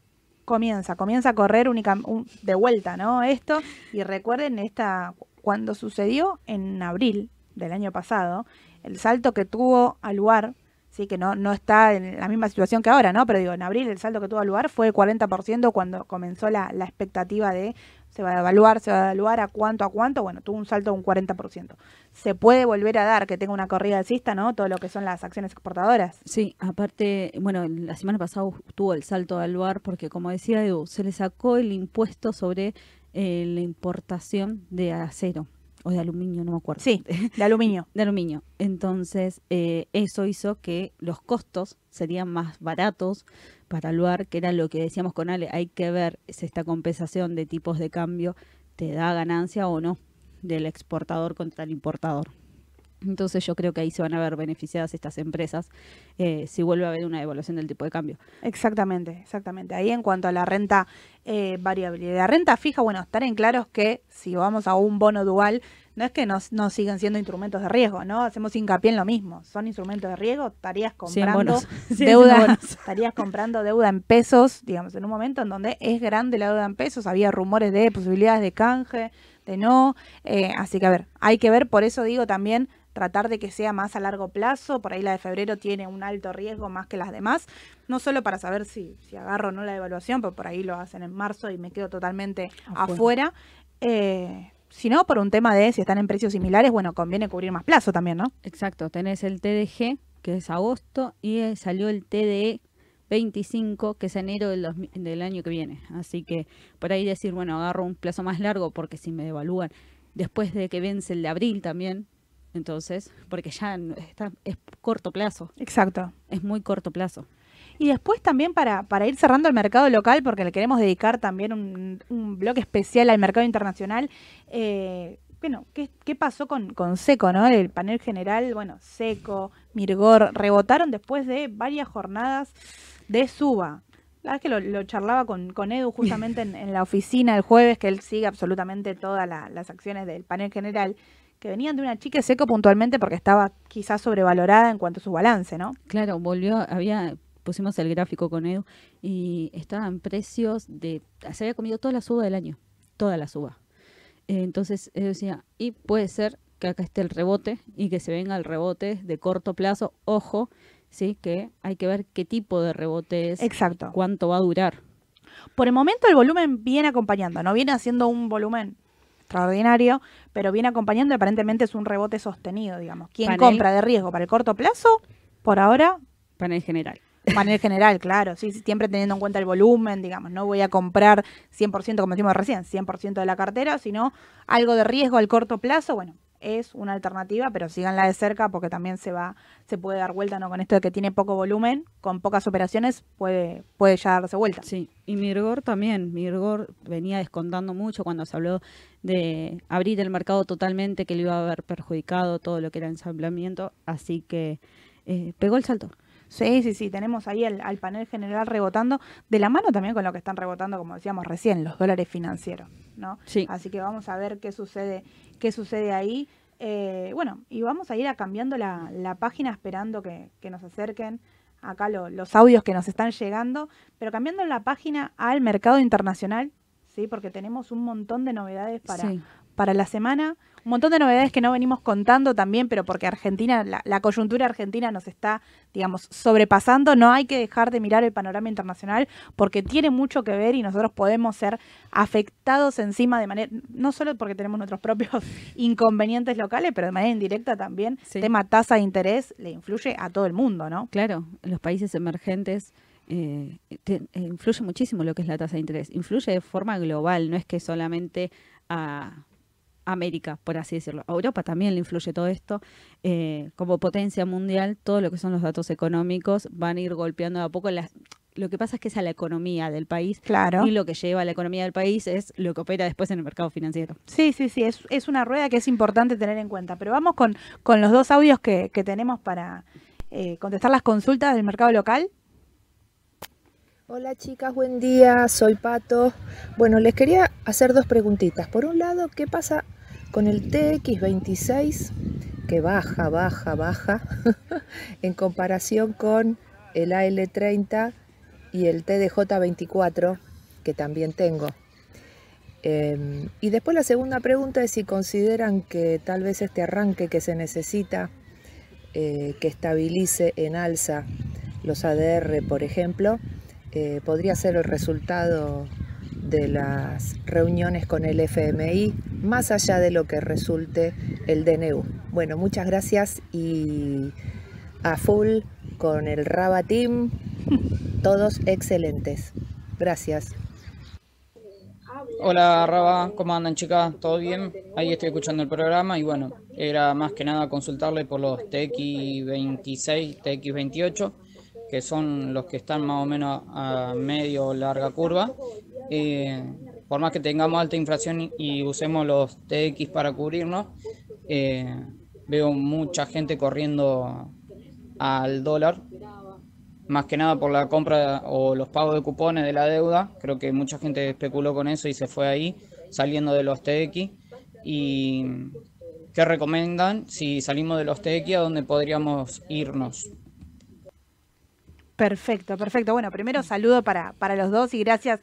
comienza, comienza a correr única, un- de vuelta, ¿no? Esto, y recuerden esta, cuando sucedió en abril del año pasado, el salto que tuvo al lugar, sí, que no, no está en la misma situación que ahora, ¿no? Pero digo, en abril el salto que tuvo lugar fue 40% cuando comenzó la, la expectativa de se va a evaluar, se va a evaluar a cuánto, a cuánto, bueno, tuvo un salto de un 40%. Se puede volver a dar que tenga una corrida alcista, ¿no? Todo lo que son las acciones exportadoras. Sí, aparte, bueno, la semana pasada tuvo el salto al lugar porque, como decía Edu, se le sacó el impuesto sobre eh, la importación de acero o de aluminio, no me acuerdo. Sí, de aluminio. de aluminio. Entonces, eh, eso hizo que los costos serían más baratos para el lugar, que era lo que decíamos con Ale, hay que ver si esta compensación de tipos de cambio te da ganancia o no del exportador contra el importador. Entonces yo creo que ahí se van a ver beneficiadas estas empresas eh, si vuelve a haber una devaluación del tipo de cambio. Exactamente, exactamente. Ahí en cuanto a la renta eh, variable. La renta fija, bueno, estar en claros que si vamos a un bono dual, no es que no, no siguen siendo instrumentos de riesgo, ¿no? Hacemos hincapié en lo mismo. Son instrumentos de riesgo, estarías comprando. Cien deuda, estarías comprando deuda en pesos, digamos, en un momento en donde es grande la deuda en pesos, había rumores de posibilidades de canje, de no. eh, así que a ver, hay que ver, por eso digo también tratar de que sea más a largo plazo. Por ahí la de febrero tiene un alto riesgo más que las demás, no solo para saber si, si agarro o no la evaluación, pero por ahí lo hacen en marzo y me quedo totalmente afuera. Eh, sino por un tema de si están en precios similares, bueno, conviene cubrir más plazo también, ¿no? Exacto, tenés el TDG, que es agosto, y eh, salió el TDE 25, que es enero del, del, año que viene. Así que por ahí decir, bueno, agarro un plazo más largo porque si me devalúan después de que vence el de abril también, entonces, porque ya está, es corto plazo. Exacto. Es muy corto plazo. Y después también para, para ir cerrando el mercado local, porque le queremos dedicar también un, un bloque especial al mercado internacional, eh, bueno, ¿qué, ¿qué, pasó con, con Seco, no? El panel general, bueno, Seco, Mirgor, rebotaron después de varias jornadas de suba. La verdad es que lo, lo charlaba con, con, Edu justamente en, en, la oficina el jueves, que él sigue absolutamente todas la, las acciones del panel general, que venían de una chica seco puntualmente porque estaba quizás sobrevalorada en cuanto a su balance, ¿no? Claro, volvió, había, pusimos el gráfico con Edu, y estaba en precios de, se había comido toda la suba del año, toda la suba. Entonces, Edu decía, y puede ser que acá esté el rebote y que se venga el rebote de corto plazo, ojo, ¿sí? Que hay que ver qué tipo de rebote es, Exacto. cuánto va a durar. Por el momento el volumen viene acompañando, no viene haciendo un volumen extraordinario, pero viene acompañando y aparentemente es un rebote sostenido, digamos. ¿Quién panel, compra de riesgo para el corto plazo? Por ahora... Panel general. Panel general, claro, sí, siempre teniendo en cuenta el volumen, digamos, no voy a comprar 100%, como decimos recién, 100% de la cartera, sino algo de riesgo al corto plazo, bueno, es una alternativa, pero síganla de cerca porque también se va, se puede dar vuelta, ¿no? Con esto de que tiene poco volumen, con pocas operaciones, puede, puede ya darse vuelta. Sí, y Mirgor también, Mirgor venía descontando mucho cuando se habló de abrir el mercado totalmente, que le iba a haber perjudicado todo lo que era ensamblamiento, así que eh, pegó el salto. Sí, sí, sí, tenemos ahí al, al, panel general rebotando, de la mano también con lo que están rebotando, como decíamos recién, los dólares financieros, ¿no? Sí. Así que vamos a ver qué sucede, qué sucede ahí. Eh, bueno, y vamos a ir a cambiando la, la página esperando que, que, nos acerquen acá lo, los audios que nos están llegando, pero cambiando la página al mercado internacional, ¿sí? Porque tenemos un montón de novedades para, Sí. para la semana, un montón de novedades que no venimos contando también, pero porque Argentina, la, la, coyuntura argentina nos está, digamos, sobrepasando. No hay que dejar de mirar el panorama internacional porque tiene mucho que ver y nosotros podemos ser afectados encima de manera, no solo porque tenemos nuestros propios inconvenientes locales, pero de manera indirecta también. Sí. Tema tasa de interés le influye a todo el mundo, ¿no? Claro, los países emergentes eh, te, eh, influye muchísimo lo que es la tasa de interés. Influye de forma global, no es que solamente a América, por así decirlo. A Europa también le influye todo esto. Eh, como potencia mundial, todo lo que son los datos económicos van a ir golpeando de a poco. Las, lo que pasa es que es a la economía del país. Claro. Y lo que lleva a la economía del país es lo que opera después en el mercado financiero. Sí, sí, sí. Es, es una rueda que es importante tener en cuenta. Pero vamos con, con los dos audios que, que tenemos para eh, contestar las consultas del mercado local. Hola chicas, buen día, soy Pato. Bueno, les quería hacer dos preguntitas. Por un lado, ¿qué pasa con el TX26 que baja, baja, baja en comparación con el AL30 y el TDJ24 que también tengo? Eh, y después la segunda pregunta es si consideran que tal vez este arranque que se necesita, eh, que estabilice en alza los ADR, por ejemplo, eh, podría ser el resultado de las reuniones con el FMI, más allá de lo que resulte el DNU. Bueno, muchas gracias y a full con el Raba Team, todos excelentes. Gracias. Hola Raba, ¿cómo andan chicas? ¿Todo bien? Ahí estoy escuchando el programa y bueno, era más que nada consultarle por los TX26, TX28 que son los que están más o menos a medio o larga curva. Eh, por más que tengamos alta inflación y usemos los TX para cubrirnos, eh, veo mucha gente corriendo al dólar, más que nada por la compra o los pagos de cupones de la deuda. Creo que mucha gente especuló con eso y se fue ahí, saliendo de los TX. ¿Y qué recomiendan si salimos de los TX a dónde podríamos irnos? Perfecto, perfecto. Bueno, primero saludo para, para los dos y gracias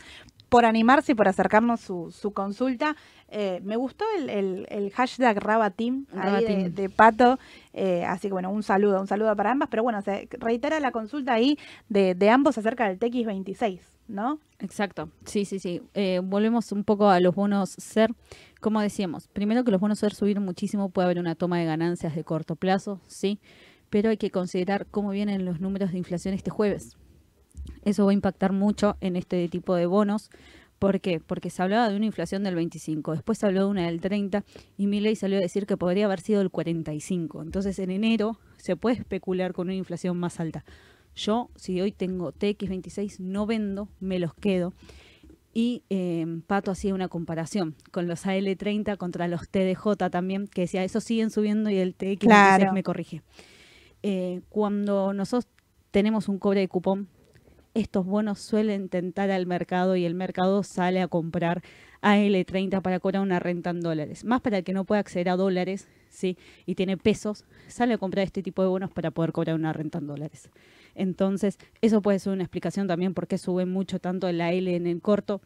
por animarse y por acercarnos su, su consulta. Eh, me gustó el, el, el hashtag Rabatim de, Pato, eh, así que bueno, un saludo, un saludo para ambas, pero bueno, se reitera la consulta ahí de, de ambos acerca del TX26, ¿no? Exacto, sí, sí, sí. Eh, volvemos un poco a los bonos SER. Como decíamos, primero que los bonos SER subieron muchísimo, puede haber una toma de ganancias de corto plazo, sí, pero hay que considerar cómo vienen los números de inflación este jueves. Eso va a impactar mucho en este tipo de bonos. ¿Por qué? Porque se hablaba de una inflación del 25, después se habló de una del 30 y Milley salió a decir que podría haber sido el 45. Entonces en enero se puede especular con una inflación más alta. Yo, si hoy tengo TX26, no vendo, me los quedo. Y eh, Pato hacía una comparación con los AL30 contra los TDJ también, que decía, esos siguen subiendo y el TX26 Claro. me corrige. Eh, cuando nosotros tenemos un cobre de cupón, estos bonos suelen tentar al mercado y el mercado sale a comprar AL30 para cobrar una renta en dólares. Más para el que no puede acceder a dólares, ¿sí? Y tiene pesos, sale a comprar este tipo de bonos para poder cobrar una renta en dólares. Entonces, eso puede ser una explicación también por qué sube mucho tanto el AL en el corto.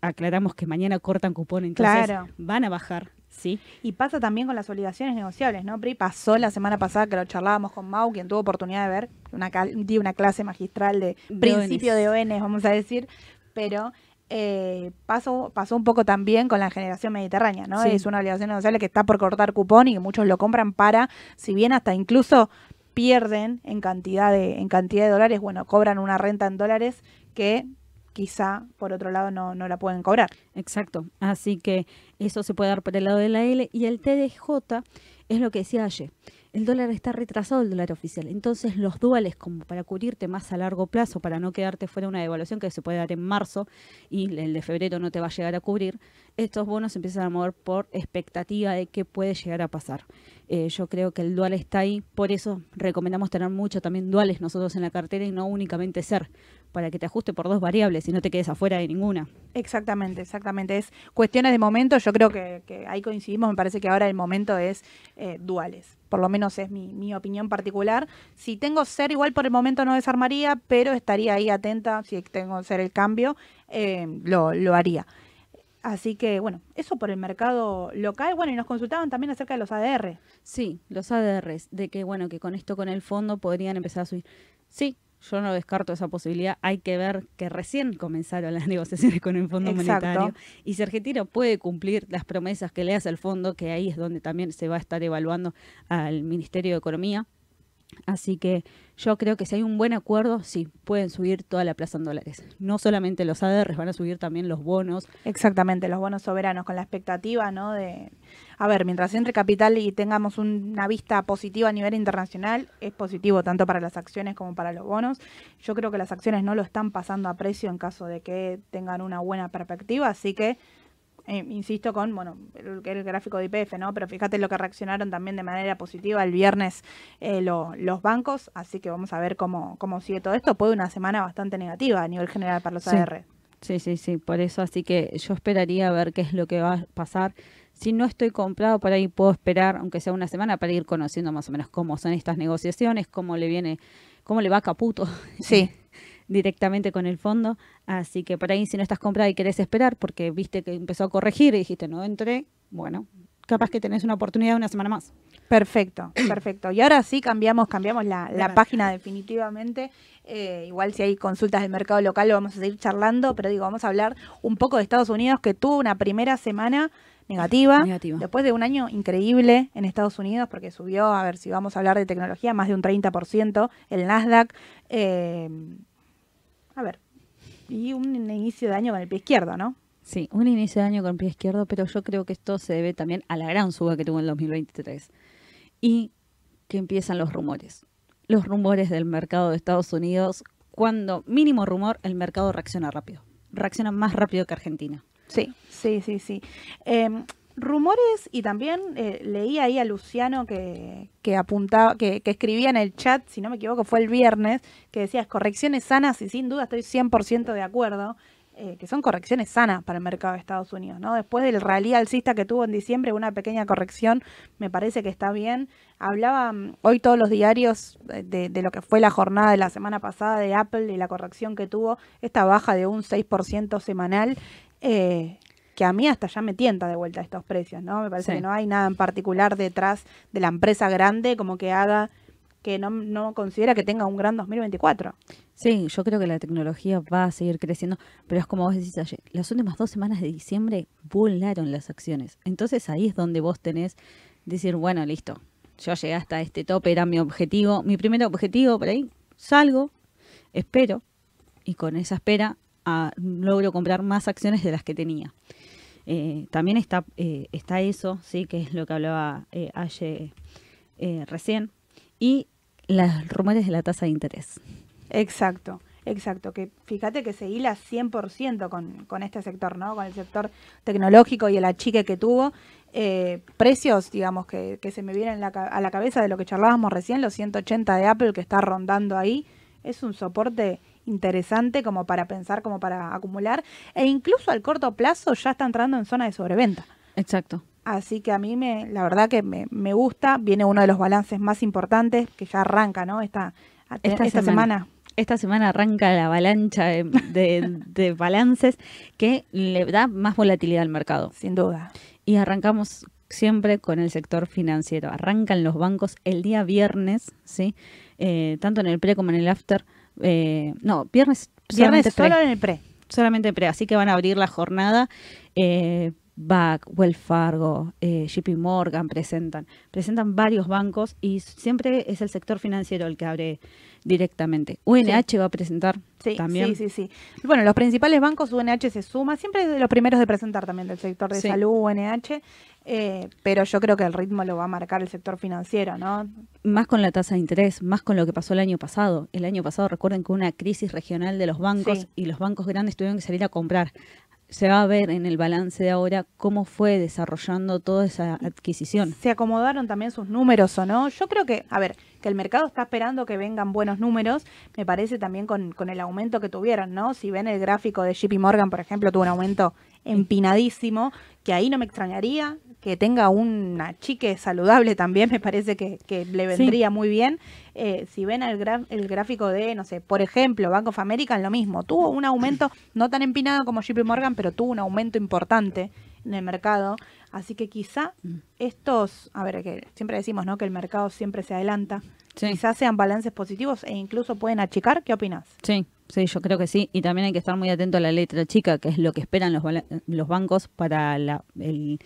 Aclaramos que mañana cortan cupón, entonces Claro. van a bajar, ¿sí? Y pasa también con las obligaciones negociables, ¿no? Pri pasó la semana pasada que lo charlábamos con Mau, quien tuvo oportunidad de ver, una di una clase magistral de, principio de ONs, vamos a decir, pero eh, pasó, pasó un poco también con la generación mediterránea, ¿no? Sí. Es una obligación negociable que está por cortar cupón y que muchos lo compran para, si bien hasta incluso pierden en cantidad de, en cantidad de dólares, bueno, cobran una renta en dólares que quizá por otro lado no, no la pueden cobrar. Exacto. Así que eso se puede dar por el lado de la L. Y el TDJ es lo que decía ayer. El dólar está retrasado, el dólar oficial. Entonces, los duales, como para cubrirte más a largo plazo, para no quedarte fuera de una devaluación que se puede dar en marzo y el de febrero no te va a llegar a cubrir, estos bonos empiezan a mover por expectativa de qué puede llegar a pasar. Eh, yo creo que el dual está ahí, por eso recomendamos tener mucho también duales nosotros en la cartera y no únicamente ser, para que te ajuste por dos variables y no te quedes afuera de ninguna. Exactamente, exactamente. Es cuestiones de momento. Yo creo que, que ahí coincidimos. Me parece que ahora el momento es eh, duales. Por lo menos es mi, mi opinión particular. Si tengo ser, igual por el momento no desarmaría, pero estaría ahí atenta. Si tengo ser el cambio, eh, lo, lo haría. Así que, bueno, eso por el mercado local. Bueno, y nos consultaban también acerca de los ADR. Sí, los ADRs, de que bueno, que con esto con el fondo podrían empezar a subir. Sí, yo no descarto esa posibilidad. Hay que ver que recién comenzaron las negociaciones con el Fondo Exacto. Monetario y si Argentina puede cumplir las promesas que le hace el fondo, que ahí es donde también se va a estar evaluando al Ministerio de Economía. Así que yo creo que si hay un buen acuerdo, sí, pueden subir toda la plaza en dólares. No solamente los ADRs, van a subir también los bonos. Exactamente, los bonos soberanos, con la expectativa, ¿no? De, a ver, mientras entre capital y tengamos un- una vista positiva a nivel internacional, es positivo tanto para las acciones como para los bonos. Yo creo que las acciones no lo están pasando a precio en caso de que tengan una buena perspectiva, así que eh, insisto con, bueno, el, el gráfico de IPF, ¿no? Pero fíjate lo que reaccionaron también de manera positiva el viernes eh, lo- los bancos, así que vamos a ver cómo, cómo sigue todo esto. Puede una semana bastante negativa a nivel general para los Sí. AR. Sí, sí, sí, por eso así que yo esperaría a ver qué es lo que va a pasar. Si no estoy comprado, por ahí puedo esperar, aunque sea una semana, para ir conociendo más o menos cómo son estas negociaciones, cómo le viene, cómo le va a Caputo Sí. directamente con el fondo. Así que por ahí si no estás comprado y querés esperar, porque viste que empezó a corregir y dijiste no entré, bueno, capaz que tenés una oportunidad una semana más. Perfecto, perfecto. Y ahora sí cambiamos, cambiamos la, la página definitivamente. Eh, igual si hay consultas del mercado local lo vamos a seguir charlando, pero digo, vamos a hablar un poco de Estados Unidos que tuvo una primera semana negativa, Negativa. después de un año increíble en Estados Unidos porque subió, a ver si vamos a hablar de tecnología, más de un 30%, el Nasdaq. eh, a ver, y un inicio de año con el pie izquierdo, ¿no? Sí, un inicio de año con pie izquierdo, pero yo creo que esto se debe también a la gran suba que tuvo en el 2023. Y que empiezan los rumores. Los rumores del mercado de Estados Unidos, cuando mínimo rumor, el mercado reacciona rápido. Reacciona más rápido que Argentina. Sí, sí, sí, sí. Eh, rumores y también eh, leí ahí a Luciano que, apuntaba, que, escribía en el chat, si no me equivoco fue el viernes, que decía correcciones sanas y sin duda estoy 100% de acuerdo. eh, que son correcciones sanas para el mercado de Estados Unidos, ¿no? Después del rally alcista que tuvo en diciembre, una pequeña corrección me parece que está bien. Hablaba mm, hoy todos los diarios de, de, lo que fue la jornada de la semana pasada de Apple y la corrección que tuvo, esta baja de un 6% semanal. Eh, que a mí hasta ya me tienta de vuelta estos precios, ¿no? Me parece Sí. que no hay nada en particular detrás de la empresa grande como que haga que no, no considera que tenga un gran 2024. Sí, yo creo que la tecnología va a seguir creciendo, pero es como vos decís ayer, las últimas dos semanas de diciembre volaron las acciones. Entonces ahí es donde vos tenés decir, bueno, listo, yo llegué hasta este tope, era mi objetivo, mi primer objetivo, por ahí salgo, espero, y con esa espera ah, logro comprar más acciones de las que tenía. Eh, también está, eh, está eso, sí, que es lo que hablaba eh, eh, recién, y los rumores de la tasa de interés. Exacto, exacto. Que fíjate que se hila 100% con, con este sector, ¿no? Con el sector tecnológico y el achique que tuvo. Eh, precios, digamos, que, que se me vienen a la cabeza de lo que charlábamos recién, los 180 de Apple que está rondando ahí. Es un soporte interesante como para pensar, como para acumular. E incluso al corto plazo ya está entrando en zona de sobreventa. Exacto. Así que a mí, me, la verdad que me, me gusta. Viene uno de los balances más importantes que ya arranca, ¿no? Esta, Esta esta, semana. semana. Esta semana arranca la avalancha de, de- de balances que le da más volatilidad al mercado. Sin duda. Y arrancamos siempre con el sector financiero. Arrancan los bancos el día viernes, ¿sí? Eh, tanto en el pre como en el after. Eh, no, viernes, Viernes solamente pre. solo en el pre. solamente pre, así que van a abrir la jornada. Eh, BAC, Wells Fargo, eh, JP Morgan presentan, presentan varios bancos y siempre es el sector financiero el que abre directamente. UNH va a presentar Sí, también. sí, sí, sí. Bueno, los principales bancos, UNH se suma, siempre es de los primeros de presentar también del sector de Sí. salud, UNH, eh, pero yo creo que el ritmo lo va a marcar el sector financiero, ¿no? Más con la tasa de interés, más con lo que pasó el año pasado. El año pasado recuerden que hubo una crisis regional de los bancos y los bancos grandes tuvieron que salir a comprar. Se va a ver en el balance de ahora cómo fue desarrollando toda esa adquisición. Se acomodaron también sus números o no. Yo creo que, a ver, que el mercado está esperando que vengan buenos números, me parece también con, con el aumento que tuvieron, ¿no? Si ven el gráfico de JP Morgan, por ejemplo, tuvo un aumento empinadísimo, que ahí no me extrañaría que tenga una chique saludable también, me parece que, que le vendría muy bien. Eh, si ven el, gráfico de, no sé, por ejemplo, Bank of America, lo mismo, tuvo un aumento no tan empinado como JP Morgan, pero tuvo un aumento importante en el mercado. Así que quizá estos, a ver, que siempre decimos, ¿no? Que el mercado siempre se adelanta. Sí. Quizás sean balances positivos e incluso pueden achicar. ¿Qué opinas? Sí, sí, yo creo que sí. Y también hay que estar muy atento a la letra chica, que es lo que esperan los bancos para la, el-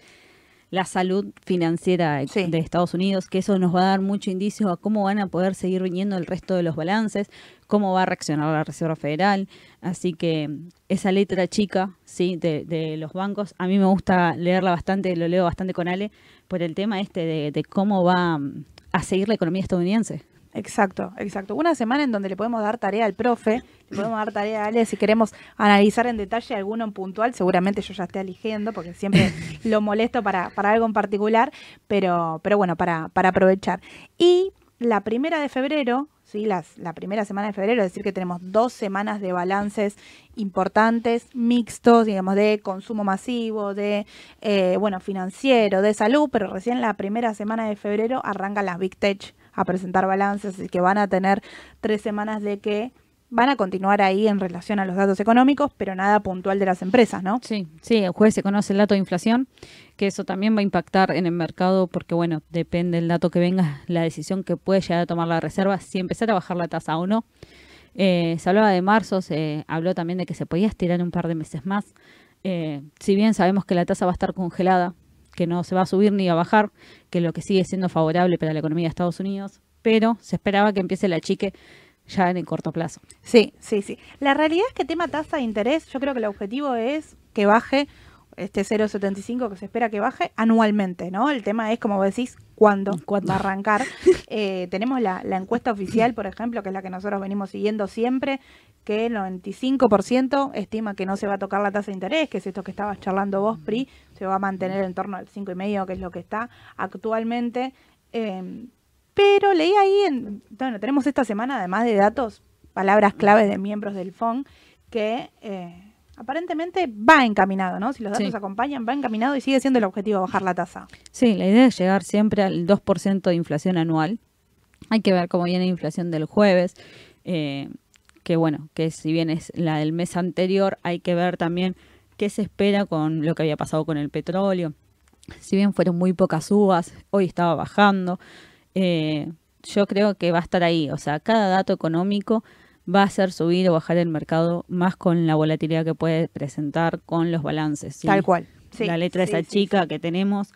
la salud financiera Sí. de Estados Unidos, que eso nos va a dar mucho indicio a cómo van a poder seguir viniendo el resto de los balances, cómo va a reaccionar la Reserva Federal. Así que esa letra chica, sí, de, de los bancos, a mí me gusta leerla bastante, lo leo bastante con Ale, por el tema este de, de cómo va mm, a seguir la economía estadounidense. Exacto, exacto. Una semana en donde le podemos dar tarea al profe, le podemos dar tarea a Ale si queremos analizar en detalle alguno en puntual. Seguramente yo ya esté eligiendo porque siempre lo molesto para, para algo en particular, pero, pero bueno, para, para aprovechar. Y la primera de febrero, ¿sí? Las, la primera semana de febrero, es decir, que tenemos dos semanas de balances importantes, mixtos, digamos, de consumo masivo, de, eh, bueno, financiero, de salud, pero recién la primera semana de febrero arrancan las Big Tech a presentar balances, así que van a tener tres semanas de que van a continuar ahí en relación a los datos económicos, pero nada puntual de las empresas, ¿no? Sí, sí, el jueves se conoce el dato de inflación, que eso también va a impactar en el mercado porque, bueno, depende del dato que venga, la decisión que puede llegar a tomar la reserva, si empezar a bajar la tasa o no. Eh, se hablaba de marzo, se habló también de que se podía estirar un par de meses más. Eh, si bien sabemos que la tasa va a estar congelada, que no se va a subir ni a bajar, que lo que sigue siendo favorable para la economía de Estados Unidos, pero se esperaba que empiece la chique ya en el corto plazo. Sí, sí, sí. La realidad es que tema tasa de interés, yo creo que el objetivo es que baje este 0,75 que se espera que baje anualmente, ¿no? El tema es, como decís, cuándo, ¿Cuándo? va a arrancar. Eh, tenemos la, la encuesta oficial, por ejemplo, que es la que nosotros venimos siguiendo siempre, que el 95% estima que no se va a tocar la tasa de interés, que es esto que estabas charlando vos, Pri, se va a mantener en torno al 5,5, que es lo que está actualmente. Eh, pero leí ahí, en, bueno, tenemos esta semana, además de datos, palabras claves de miembros del FON, que, eh, aparentemente va encaminado, ¿no? Si los datos Sí. acompañan, va encaminado y sigue siendo el objetivo bajar la tasa. Sí, la idea es llegar siempre al 2% de inflación anual. Hay que ver cómo viene la inflación del jueves, eh, que bueno, que si bien es la del mes anterior, hay que ver también qué se espera con lo que había pasado con el petróleo. Si bien fueron muy pocas subas, hoy estaba bajando. eh, yo creo que va a estar ahí. O sea, cada dato económico va a hacer subir o bajar el mercado más con la volatilidad que puede presentar con los balances. ¿sí? Tal cual. Sí, la letra sí, esa chica que tenemos.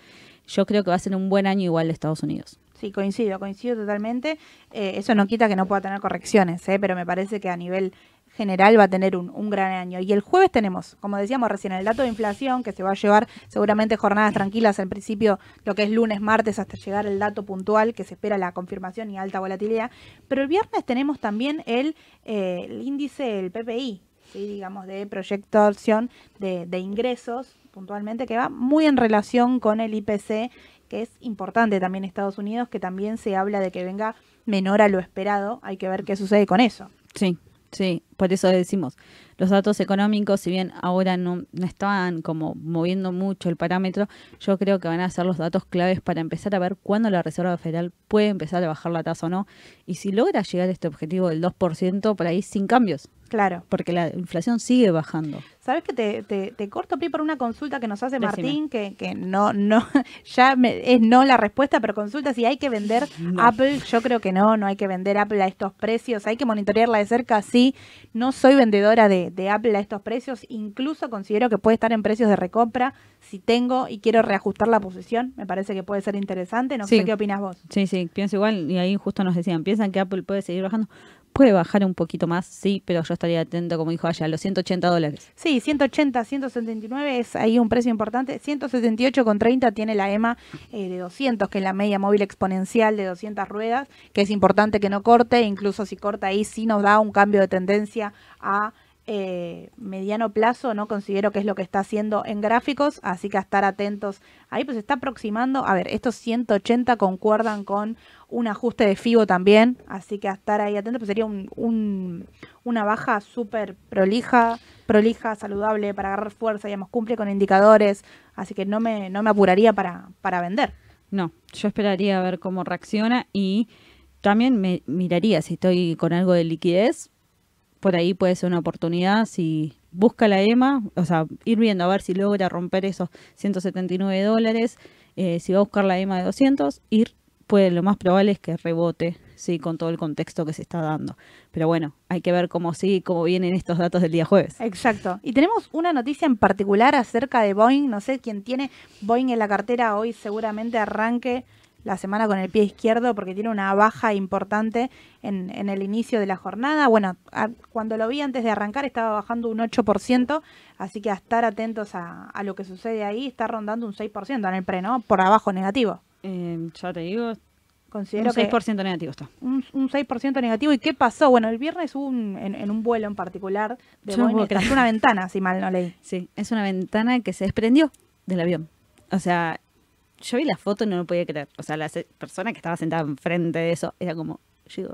Yo creo que va a ser un buen año igual de Estados Unidos. Sí, coincido, coincido totalmente. Eh, eso no quita que no pueda tener correcciones, ¿eh? pero me parece que a nivel general va a tener un, gran año. Y el jueves tenemos, como decíamos recién, el dato de inflación que se va a llevar seguramente jornadas tranquilas en principio, lo que es lunes, martes, hasta llegar el dato puntual que se espera la confirmación y alta volatilidad. Pero el viernes tenemos también el, eh, el índice, el PPI, ¿sí? digamos, de proyección de, de ingresos puntualmente, que va muy en relación con el IPC que es importante también Estados Unidos, que también se habla de que venga menor a lo esperado. Hay que ver qué sucede con eso. Sí, sí, por eso decimos, los datos económicos, si bien ahora no, no estaban como moviendo mucho el parámetro, yo creo que van a ser los datos claves para empezar a ver cuándo la Reserva Federal puede empezar a bajar la tasa o no, y si logra llegar a este objetivo del 2%, por ahí sin cambios, Claro. porque la inflación sigue bajando. ¿Sabes que te, te, te corto pie por una consulta que nos hace Decime. Martín? Que, que no, no, ya me- es no la respuesta, pero consulta si hay que vender No. Apple. Yo creo que no, no hay que vender Apple a estos precios. Hay que monitorearla de cerca, sí. No soy vendedora de, de Apple a estos precios. Incluso considero que puede estar en precios de recompra. Si tengo y quiero reajustar la posición, me parece que puede ser interesante. No Sí. sé qué opinas vos. Sí, sí, pienso igual, y ahí justo nos decían, ¿piensan que Apple puede seguir bajando? Puede bajar un poquito más, sí, pero yo estaría atento, como dijo allá, a los 180 dólares. Sí, 180, 179 es ahí un precio importante. 178,30 tiene la EMA eh, de 200, que es la media móvil exponencial de 200 ruedas, que es importante que no corte, incluso si corta ahí sí nos da un cambio de tendencia a eh, mediano plazo, no considero que es lo que está haciendo en gráficos, así que a estar atentos ahí, pues está aproximando, a ver, estos 180 concuerdan con un ajuste de FIBO también, así que a estar ahí atentos, pues sería un- una baja súper prolija, prolija, saludable para agarrar fuerza, digamos, cumple con indicadores, así que no me, no me apuraría para, para vender. No, yo esperaría a ver cómo reacciona y también me miraría si estoy con algo de liquidez, por ahí puede ser una oportunidad si busca la EMA, o sea, ir viendo a ver si logra romper esos 179 dólares, eh, si va a buscar la EMA de 200, ir, puede, lo más probable es que rebote, sí, con todo el contexto que se está dando. Pero bueno, hay que ver cómo sigue, cómo vienen estos datos del día jueves. Exacto. Y tenemos una noticia en particular acerca de Boeing. No sé quién tiene Boeing en la cartera hoy, seguramente arranque la semana con el pie izquierdo porque tiene una baja importante en, en el inicio de la jornada. Bueno, a- cuando lo vi antes de arrancar estaba bajando un 8%, así que a estar atentos a, a lo que sucede ahí, está rondando un 6% en el pre, ¿no? Por abajo negativo. Eh, ya te digo, un Considero que 6% negativo está. un, un 6% negativo. ¿Y qué pasó? Bueno, el viernes hubo un, en, en un vuelo en particular de Yo no Boeing, que creer. una ventana, si mal no leí. Sí, es una ventana que se desprendió del avión. O sea, yo vi la foto y no lo podía creer. O sea, la persona que estaba sentada enfrente de eso era como,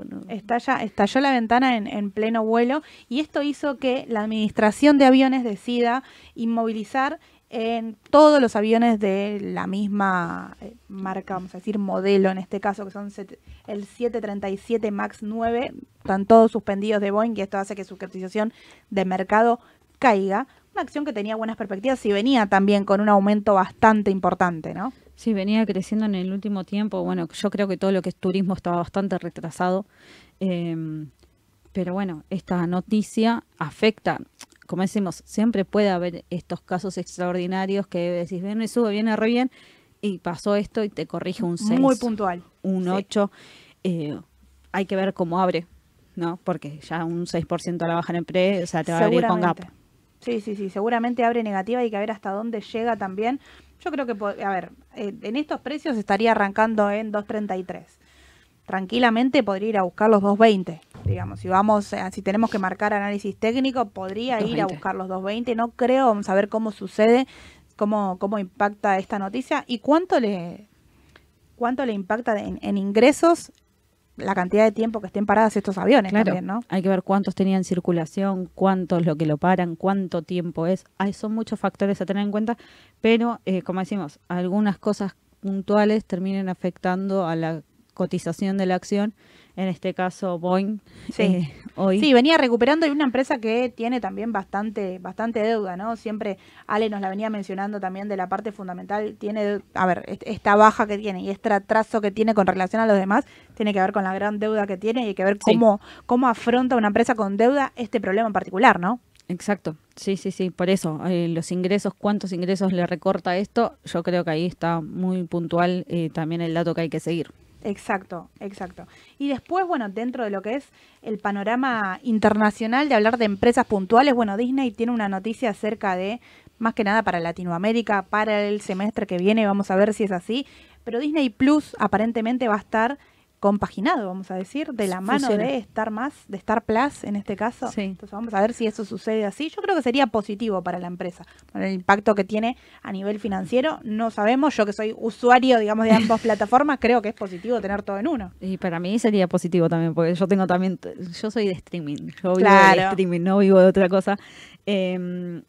no. Estalla, estalló la ventana en, en pleno vuelo y esto hizo que la administración de aviones decida inmovilizar en todos los aviones de la misma eh, marca, vamos a decir, modelo en este caso, que son el 737 MAX 9, están todos suspendidos de Boeing y esto hace que su cotización de mercado caiga. Una acción que tenía buenas perspectivas y venía también con un aumento bastante importante, ¿no? Sí, venía creciendo en el último tiempo. Bueno, yo creo que todo lo que es turismo estaba bastante retrasado. Eh, pero bueno, esta noticia afecta, como decimos, siempre puede haber estos casos extraordinarios que decís, viene, sube, viene re bien, y pasó esto y te corrige un 6, Muy puntual. un Sí. 8. Eh, hay que ver cómo abre, ¿no? Porque ya un 6% a la baja en el pre, o sea, te va a abrir con gap. Sí, sí, sí, seguramente abre negativa y hay que ver hasta dónde llega también. Yo creo que, a ver, en estos precios estaría arrancando en 2.33. Tranquilamente podría ir a buscar los 2.20, digamos. Si vamos, eh, si tenemos que marcar análisis técnico, podría ir a 2.20. buscar los 2.20. No creo, vamos a ver cómo sucede, cómo, cómo impacta esta noticia y cuánto le, cuánto le impacta en, en ingresos la cantidad de tiempo que estén paradas estos aviones Claro, también, ¿no? hay que ver cuántos tenían circulación, cuántos lo que lo paran, cuánto tiempo es. Hay, son muchos factores a tener en cuenta, pero eh, como decimos, algunas cosas puntuales terminan afectando a la cotización de la acción. En este caso, Boeing, Sí. eh, hoy. Sí, venía recuperando y una empresa que tiene también bastante, bastante deuda, ¿no? Siempre Ale nos la venía mencionando también de la parte fundamental. Tiene, a ver, est- esta baja que tiene y este atraso que tiene con relación a los demás, tiene que ver con la gran deuda que tiene y hay que ver Sí. cómo, cómo afronta una empresa con deuda este problema en particular, ¿no? Exacto, sí, sí, sí, por eso, eh, los ingresos, cuántos ingresos le recorta esto, yo creo que ahí está muy puntual eh, también el dato que hay que seguir. Exacto, exacto. Y después, bueno, dentro de lo que es el panorama internacional de hablar de empresas puntuales, bueno, Disney tiene una noticia acerca de, más que nada para Latinoamérica, para el semestre que viene, vamos a ver si es así, pero Disney Plus aparentemente va a estar compaginado, vamos a decir, de la mano Funciona. de Star Más, de Star Plus en este caso. Sí. Entonces vamos a ver si eso sucede así. Yo creo que sería positivo para la empresa. Con el impacto que tiene a nivel financiero, no sabemos. Yo que soy usuario, digamos, de ambas plataformas, creo que es positivo tener todo en uno. Y para mí sería positivo también, porque yo tengo también, yo soy de streaming, yo vivo Claro. de streaming, no vivo de otra cosa. Em,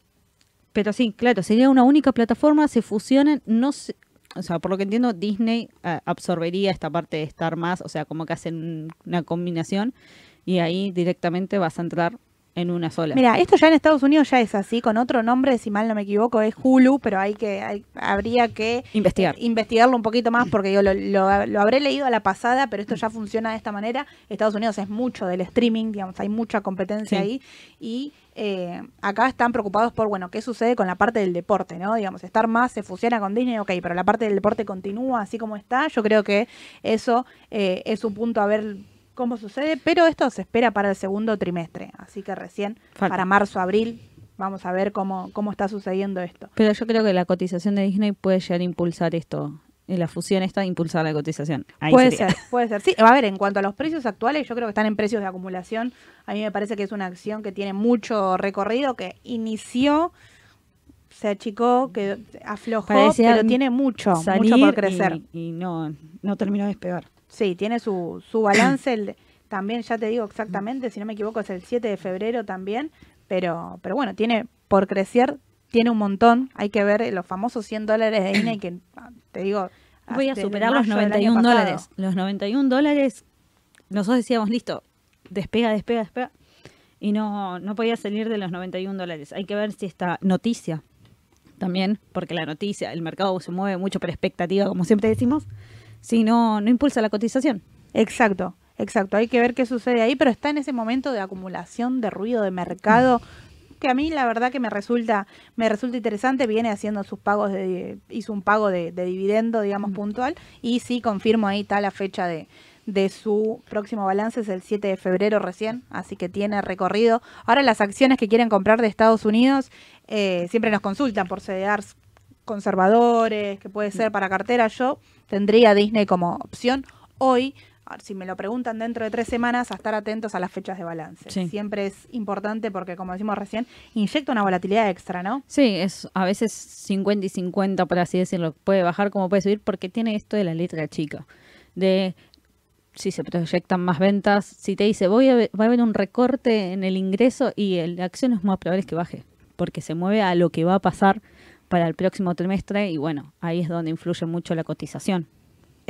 pero sí, claro, sería una única plataforma, se fusionan, no sé, o sea, por lo que entiendo, Disney eh, absorbería esta parte de Star más, o sea, como que hacen una combinación y ahí directamente vas a entrar en una sola. Mira, esto ya en Estados Unidos ya es así, con otro nombre, si mal no me equivoco, es Hulu, pero hay que, hay- habría que Investigar. eh, investigarlo un poquito más porque yo lo, lo- lo habré leído a la pasada, pero esto ya funciona de esta manera. Estados Unidos es mucho del streaming, digamos, hay mucha competencia Sí. ahí y eh, acá están preocupados por, bueno, qué sucede con la parte del deporte, ¿no? Digamos, estar más se fusiona con Disney, ok, pero la parte del deporte continúa así como está. Yo creo que eso eh, es un punto a ver cómo sucede, pero esto se espera para el segundo trimestre, así que recién Falta. para marzo, abril, vamos a ver cómo, cómo está sucediendo esto. Pero yo creo que la cotización de Disney puede llegar a impulsar esto. La fusión esta impulsar la cotización. Ahí puede sería. ser, puede ser. Sí, a ver, en cuanto a los precios actuales, yo creo que están en precios de acumulación. A mí me parece que es una acción que tiene mucho recorrido, que inició, se achicó, que aflojó, Parecía pero tiene mucho, mucho por crecer. Y, y no, no terminó de despegar. Sí, tiene su, su balance. el- también, ya te digo exactamente, si no me equivoco, es el 7 de febrero también. Pero, pero bueno, tiene por crecer, tiene un montón. Hay que ver los famosos 100 dólares de Disney que, ah, te digo... Voy a superar los mayo del año 91 pasado. dólares. Los 91 dólares, nosotros decíamos, listo, despega, despega, despega. Y no, no podía salir de los 91 dólares. Hay que ver si esta noticia también, porque la noticia, el mercado se mueve mucho por expectativa, como siempre decimos, si no, no impulsa la cotización. Exacto, exacto. Hay que ver qué sucede ahí, pero está en ese momento de acumulación de ruido de mercado que a mí la verdad que me resulta me resulta interesante. Viene haciendo sus pagos de hizo un pago de, de dividendo, digamos puntual, y sí confirmo ahí está la fecha de de su próximo balance es el 7 de febrero recién, así que tiene recorrido. Ahora las acciones que quieren comprar de Estados Unidos eh, siempre nos consultan por CDRs conservadores, que puede ser para cartera. Yo tendría Disney como opción hoy. Si me lo preguntan dentro de tres semanas, a estar atentos a las fechas de balance. Sí. Siempre es importante porque, como decimos recién, inyecta una volatilidad extra, ¿no? Sí, es a veces 50 y 50, por así decirlo. Puede bajar como puede subir porque tiene esto de la letra chica. De si se proyectan más ventas, si te dice voy a va a haber un recorte en el ingreso y el- la acción es más probable que baje, porque se mueve a lo que va a pasar para el próximo trimestre y bueno, ahí es donde influye mucho la cotización.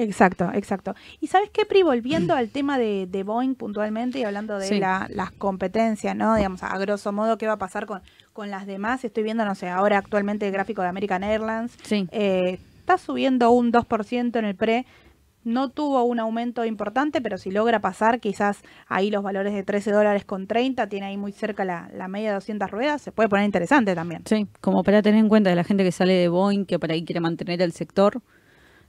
Exacto, exacto. Y sabes qué, Pri, volviendo al tema de, de Boeing puntualmente y hablando de Sí. la- las competencias, ¿no? Digamos, a grosso modo, ¿qué va a pasar con, con las demás? Estoy viendo, no sé, ahora actualmente el gráfico de American Airlines. Sí. Eh, está subiendo un 2% en el pre. No tuvo un aumento importante, pero si logra pasar, quizás ahí los valores de 13 dólares con 30, tiene ahí muy cerca la, la media de 200 ruedas, se puede poner interesante también. Sí, como para tener en cuenta de la gente que sale de Boeing, que por ahí quiere mantener el sector,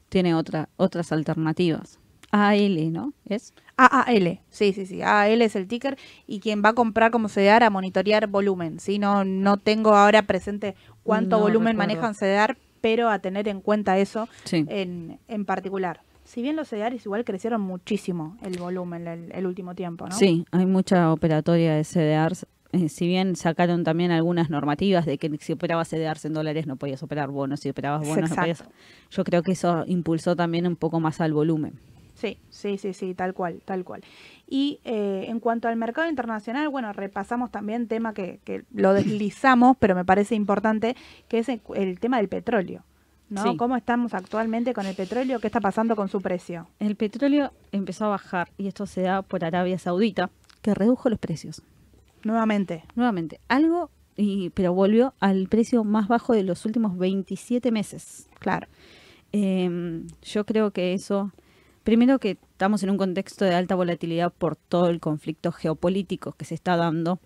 tiene otra, otras alternativas. AL, ¿no? ¿Es? AAL, sí, sí, sí, AAL es el ticker y quien va a comprar como CDR a monitorear volumen, ¿sí? No, no tengo ahora presente cuánto No volumen recuerdo. manejan CDR, pero a tener en cuenta eso Sí. en, en particular. Si bien los CDRs igual crecieron muchísimo el volumen el, el último tiempo, ¿no? Sí, hay mucha operatoria de CDRs. Eh, si bien sacaron también algunas normativas de que si operabas CDRs en dólares no podías operar bonos, si operabas bonos no podías. Yo creo que eso impulsó también un poco más al volumen. Sí, sí, sí, sí, tal cual, tal cual. Y eh, en cuanto al mercado internacional, bueno, repasamos también tema que, que lo deslizamos, pero me parece importante, que es el, el tema del petróleo. ¿no? Sí. ¿Cómo estamos actualmente con el petróleo? ¿Qué está pasando con su precio? El petróleo empezó a bajar y esto se da por Arabia Saudita, que redujo los precios. Nuevamente. Nuevamente, algo, y, pero volvió al precio más bajo de los últimos 27 meses. Claro. Eh, yo creo que eso, primero que estamos en un contexto de alta volatilidad por todo el conflicto geopolítico que se está dando,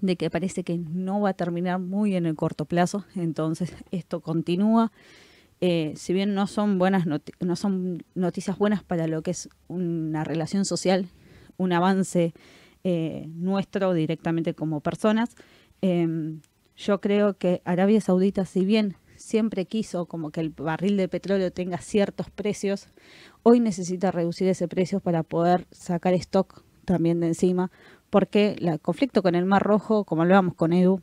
de que parece que no va a terminar muy en el corto plazo, entonces esto continúa. Eh, si bien no son buenas no son noticias buenas para lo que es una relación social, un avance eh, nuestro directamente como personas, eh, yo creo que Arabia Saudita, si bien siempre quiso como que el barril de petróleo tenga ciertos precios, hoy necesita reducir ese precio para poder sacar stock también de encima, porque el conflicto con el Mar Rojo, como hablábamos con Edu,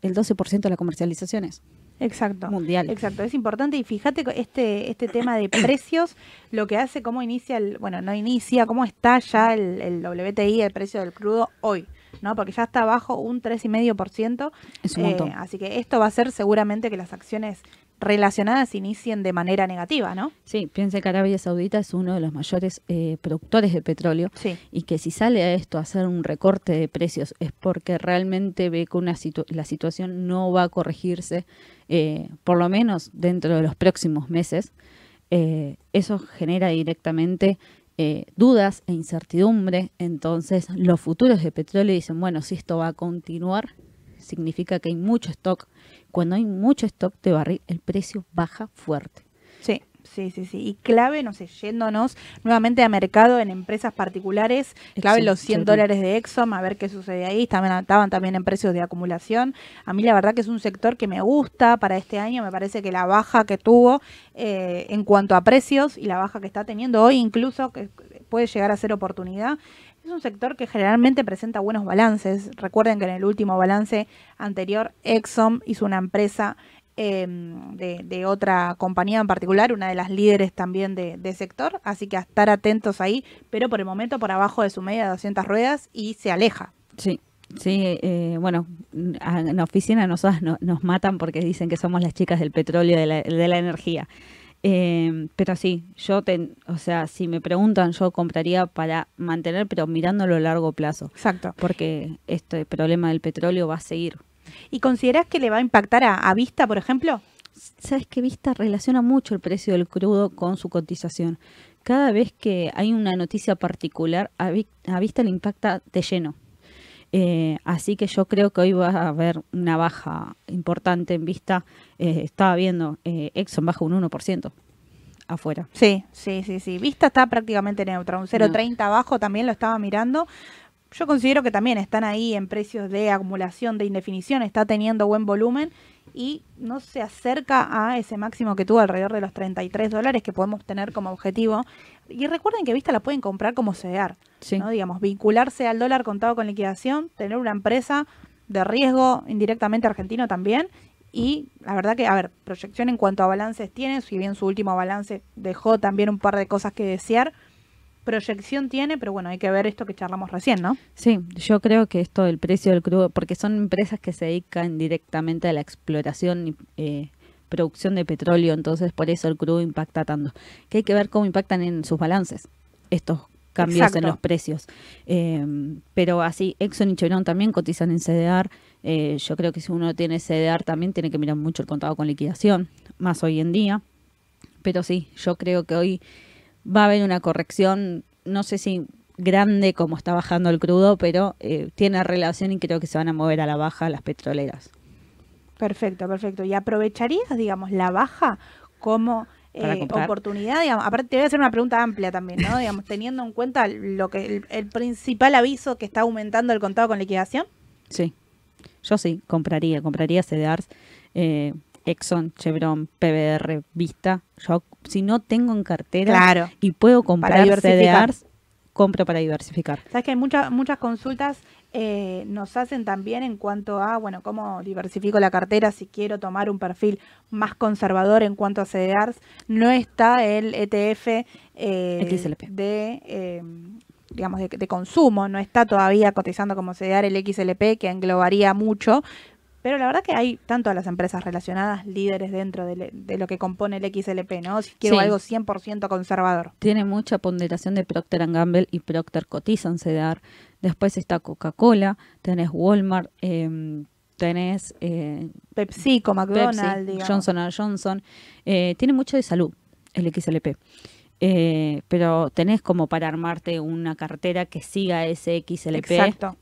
el 12% de la comercialización es Exacto. mundial. Exacto, es importante y fíjate este, este tema de precios, lo que hace, cómo inicia, el, bueno, no inicia, cómo está ya el, el WTI, el precio del crudo hoy, ¿no? Porque ya está bajo un 3,5%. Es un eh, así que esto va a hacer seguramente que las acciones relacionadas inicien de manera negativa, ¿no? Sí, piense que Arabia Saudita es uno de los mayores eh, productores de petróleo Sí. y que si sale a esto a hacer un recorte de precios es porque realmente ve que una situ- la situación no va a corregirse, eh, por lo menos dentro de los próximos meses. Eh, eso genera directamente eh, dudas e incertidumbre. Entonces, los futuros de petróleo dicen, bueno, si esto va a continuar, significa que hay mucho stock. Cuando hay mucho stock de barril, el precio baja fuerte. Sí, sí, sí, sí. Y clave, no sé, yéndonos nuevamente a mercado en empresas particulares, clave Exxon, los 100 Chevron. dólares de Exxon, a ver qué sucede ahí. Estaban, estaban también en precios de acumulación. A mí la verdad que es un sector que me gusta para este año. Me parece que la baja que tuvo eh, en cuanto a precios y la baja que está teniendo hoy incluso, que puede llegar a ser oportunidad. Es un sector que generalmente presenta buenos balances. Recuerden que en el último balance anterior, Exxon hizo una empresa eh, de, de otra compañía en particular, una de las líderes también de, sector, así que a estar atentos ahí, pero por el momento por abajo de su media de 200 ruedas y se aleja. Sí, sí, eh, bueno, en la oficina nosotras no- nos matan porque dicen que somos las chicas del petróleo, de de la energía. Eh, pero sí, yo, ten- o sea, si me preguntan, yo compraría para mantener, pero mirándolo a largo plazo, Exacto. porque este problema del petróleo va a seguir. ¿Y considerás que le va a impactar a, a Vista, por ejemplo? ¿Sabes que Vista relaciona mucho el precio del crudo con su cotización? Cada vez que hay una noticia particular, a, a Vista le impacta de lleno. Eh, así que yo creo que hoy va a haber una baja importante en Vista. Eh, estaba viendo, eh, Exxon baja un 1% afuera. Sí, sí, sí, sí. Vista está prácticamente neutra, un 0,30 abajo también lo estaba mirando. Yo considero que también están ahí en precios de acumulación, de indefinición, está teniendo buen volumen y no se acerca a ese máximo que tuvo alrededor de los 33 dólares que podemos tener como objetivo. Y recuerden que Vista la pueden comprar como CEDAR, Sí. ¿no? Digamos, vincularse al dólar contado con liquidación, tener una empresa de riesgo indirectamente argentino también. Y la verdad que, a ver, proyección en cuanto a balances tiene, si bien su último balance dejó también un par de cosas que desear, proyección tiene, pero bueno, hay que ver esto que charlamos recién, ¿no? Sí, yo creo que esto del precio del crudo, porque son empresas que se dedican directamente a la exploración y eh, producción de petróleo, entonces por eso el crudo impacta tanto. Que hay que ver cómo impactan en sus balances estos cambios Exacto. en los precios. Eh, pero así, Exxon y Chevron también cotizan en CDR. Eh, yo creo que si uno tiene CDR también tiene que mirar mucho el contado con liquidación, más hoy en día. Pero sí, yo creo que hoy va a haber una corrección, no sé si grande como está bajando el crudo, pero eh, tiene relación y creo que se van a mover a la baja las petroleras. Perfecto, perfecto. ¿Y aprovecharías, digamos, la baja como eh, oportunidad? Digamos, aparte te voy a hacer una pregunta amplia también, ¿no? digamos, teniendo en cuenta lo que el, el principal aviso que está aumentando el contado con liquidación. Sí, yo sí, compraría, compraría CDRs, eh, Exxon, Chevron, PBR, Vista. Yo, si no tengo en cartera Claro. y puedo comprar. CDRs, compro para diversificar. Sabes que hay muchas muchas consultas eh, nos hacen también en cuanto a, bueno, cómo diversifico la cartera si quiero tomar un perfil más conservador en cuanto a CDRs. No está el ETF eh, de... Eh, digamos, de, de, consumo, no está todavía cotizando como CDR el XLP, que englobaría mucho, pero la verdad que hay tanto a las empresas relacionadas líderes dentro de, lo que compone el XLP, ¿no? Si quiero algo 100% conservador. Tiene mucha ponderación de Procter Gamble y Procter cotizan CDR. Después está Coca-Cola, tenés Walmart, eh, tenés... Eh, PepsiCo, McDonald's, Johnson Johnson. Eh, tiene mucho de salud el XLP. Eh, pero tenés como para armarte una cartera que siga ese XLP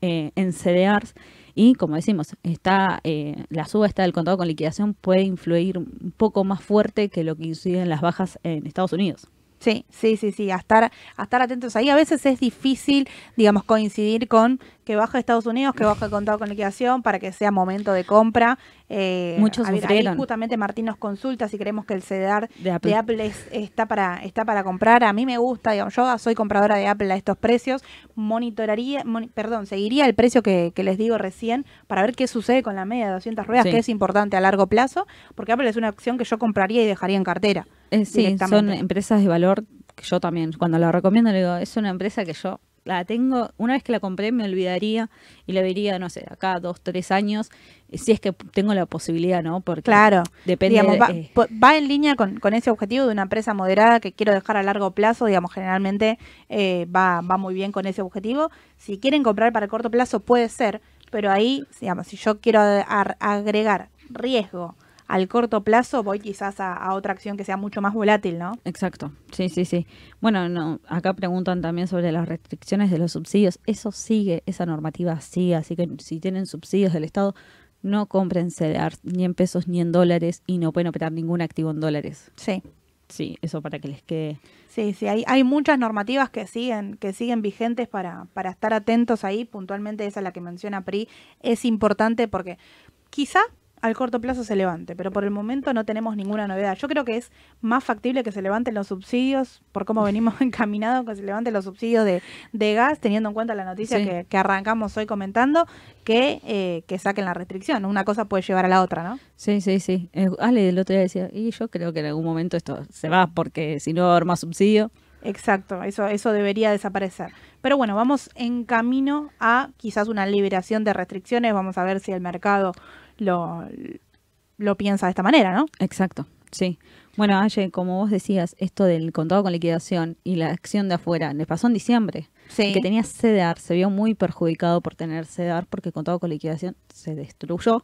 eh, en CDRs y como decimos, está eh, la suba está del contado con liquidación puede influir un poco más fuerte que lo que inciden las bajas en Estados Unidos. Sí, sí, sí, sí, a estar, a estar atentos ahí. A veces es difícil, digamos, coincidir con que baja Estados Unidos, que baja el contado con liquidación para que sea momento de compra. Eh, Muchos sufrieron. justamente Martín nos consulta si creemos que el CDR de Apple, está, para, está para comprar. A mí me gusta, digamos, yo soy compradora de Apple a estos precios. Monitoraría, perdón, seguiría el precio que, les digo recién para ver qué sucede con la media de 200 ruedas, que es importante a largo plazo, porque Apple es una acción que yo compraría y dejaría en cartera. Eh, sí, son empresas de valor que yo también, cuando la recomiendo, le digo, es una empresa que yo la tengo, una vez que la compré me olvidaría y la vería, no sé, acá dos, tres años, si es que tengo la posibilidad, ¿no? Porque claro, depende. Eh, va, en línea con, ese objetivo de una empresa moderada que quiero dejar a largo plazo, digamos, generalmente eh, va, va muy bien con ese objetivo. Si quieren comprar para el corto plazo puede ser, pero ahí, digamos, si yo quiero agregar riesgo, al corto plazo voy quizás a, otra acción que sea mucho más volátil, ¿no? Exacto, sí, sí, sí. Bueno, no, acá preguntan también sobre las restricciones de los subsidios. Eso sigue, esa normativa sigue, así que si tienen subsidios del Estado, no compren CDR ni en pesos ni en dólares y no pueden operar ningún activo en dólares. Sí. Sí, eso para que les quede. Sí, sí, hay, hay muchas normativas que siguen, que siguen vigentes para, para estar atentos ahí. Puntualmente esa la que menciona PRI es importante porque quizá al corto plazo se levante, pero por el momento no tenemos ninguna novedad. Yo creo que es más factible que se levanten los subsidios, por cómo venimos encaminados, que se levanten los subsidios de, gas, teniendo en cuenta la noticia que, arrancamos hoy comentando, que, eh, que saquen la restricción. Una cosa puede llevar a la otra, ¿no? Sí, sí, sí. Eh, Ale el otro día decía, y yo creo que en algún momento esto se va, porque si no va a haber más subsidio. Exacto, eso, eso debería desaparecer. Pero bueno, vamos en camino a quizás una liberación de restricciones, vamos a ver si el mercado lo, lo piensa de esta manera, ¿no? Exacto, sí. Bueno, Aye, como vos decías, esto del contado con liquidación y la acción de afuera, le pasó en diciembre. Sí. Que tenía CEDAR, se vio muy perjudicado por tener CEDAR porque el contado con liquidación se destruyó.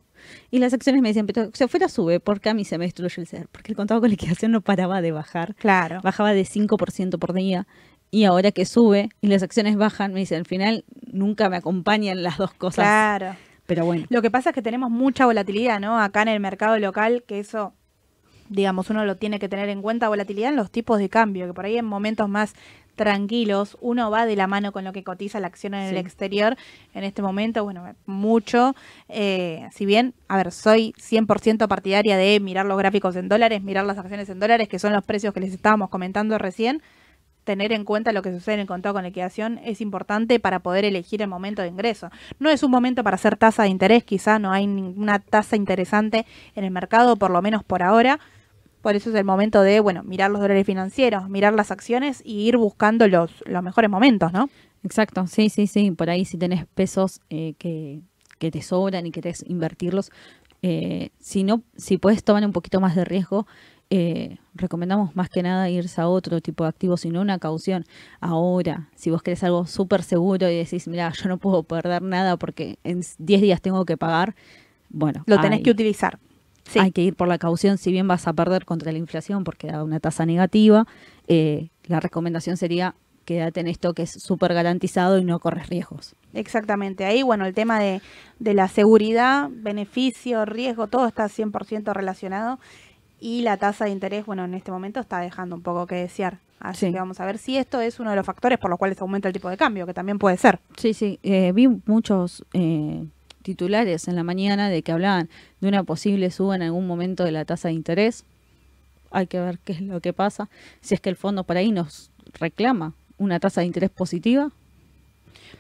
Y las acciones me decían, pero si afuera sube, ¿por qué a mí se me destruye el CEDAR? Porque el contado con liquidación no paraba de bajar. Claro. Bajaba de 5% por día. Y ahora que sube y las acciones bajan, me dicen, al final nunca me acompañan las dos cosas. Claro. Pero bueno. Lo que pasa es que tenemos mucha volatilidad, ¿no? Acá en el mercado local, que eso, digamos, uno lo tiene que tener en cuenta, volatilidad en los tipos de cambio, que por ahí en momentos más tranquilos, uno va de la mano con lo que cotiza la acción en el exterior. En este momento, bueno, mucho. Eh, si bien, a ver, soy 100% partidaria de mirar los gráficos en dólares, mirar las acciones en dólares, que son los precios que les estábamos comentando recién tener en cuenta lo que sucede en el contado con liquidación es importante para poder elegir el momento de ingreso. No es un momento para hacer tasa de interés, quizá no hay ninguna tasa interesante en el mercado, por lo menos por ahora. Por eso es el momento de, bueno, mirar los dólares financieros, mirar las acciones y ir buscando los, los mejores momentos, ¿no? Exacto, sí, sí, sí. Por ahí si tenés pesos eh, que, que te sobran y querés invertirlos, eh, si no, si puedes tomar un poquito más de riesgo, eh, recomendamos más que nada irse a otro tipo de activo, sino una caución. Ahora, si vos querés algo súper seguro y decís, mira, yo no puedo perder nada porque en 10 días tengo que pagar, bueno. Lo tenés que utilizar. Hay que ir por la caución, si bien vas a perder contra la inflación porque da una tasa negativa, eh, la recomendación sería quédate en esto que es súper garantizado y no corres riesgos. Exactamente, ahí bueno, el tema de, de la seguridad, beneficio, riesgo, todo está 100% relacionado y la tasa de interés, bueno, en este momento está dejando un poco que desear. Así que vamos a ver si esto es uno de los factores por los cuales aumenta el tipo de cambio, que también puede ser. Sí, sí, eh, vi muchos eh, titulares en la mañana de que hablaban de una posible suba en algún momento de la tasa de interés. Hay que ver qué es lo que pasa. Si es que el fondo por ahí nos reclama una tasa de interés positiva.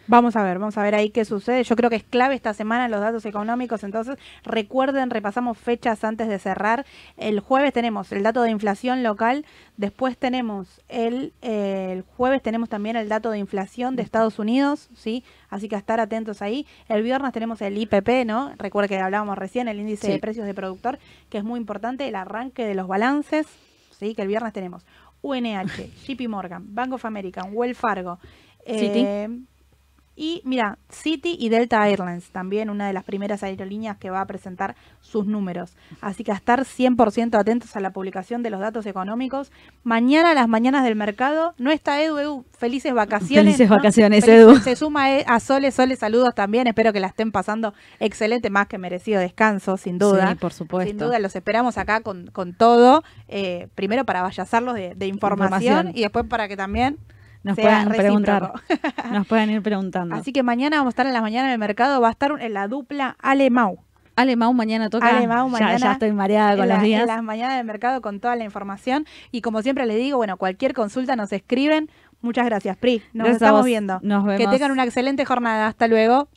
Vamos a ver, vamos a ver ahí qué sucede. Yo creo que es clave esta semana los datos económicos. Entonces, recuerden, repasamos fechas antes de cerrar. El jueves tenemos el dato de inflación local. Después tenemos el, eh, el jueves tenemos también el dato de inflación de Estados Unidos, ¿sí? Así que a estar atentos ahí. El viernes tenemos el IPP, ¿no? Recuerden que hablábamos recién, el índice Sí. de precios de productor, que es muy importante, el arranque de los balances, ¿sí? Que el viernes tenemos UNH, JP Morgan, Bank of America, Wells Fargo, eh, y mira, City y Delta Airlines, también una de las primeras aerolíneas que va a presentar sus números. Así que a estar 100% atentos a la publicación de los datos económicos. Mañana a las mañanas del mercado, no está Edu, Edu, felices vacaciones. Felices ¿no? vacaciones, Felices- Edu. Se suma eh, a Sole, Sole, saludos también. Espero que la estén pasando excelente, más que merecido descanso, sin duda. Sí, por supuesto. Sin duda, los esperamos acá con, con todo. eh, primero para vallazarlos de, de información, Información. y después para que también Nos sea pueden preguntar. Nos pueden ir preguntando. Así que mañana vamos a estar en las mañanas del mercado. Va a estar en la dupla Ale Mau. Ale Mau mañana toca. Ale Mau Ya- mañana ya, estoy mareada con en, los la- días. en las mañanas del mercado con toda la información. Y como siempre les digo, bueno, cualquier consulta nos escriben. Muchas gracias, Pri. Nos Gracias estamos viendo. Nos Que vemos. tengan una excelente jornada. Hasta luego.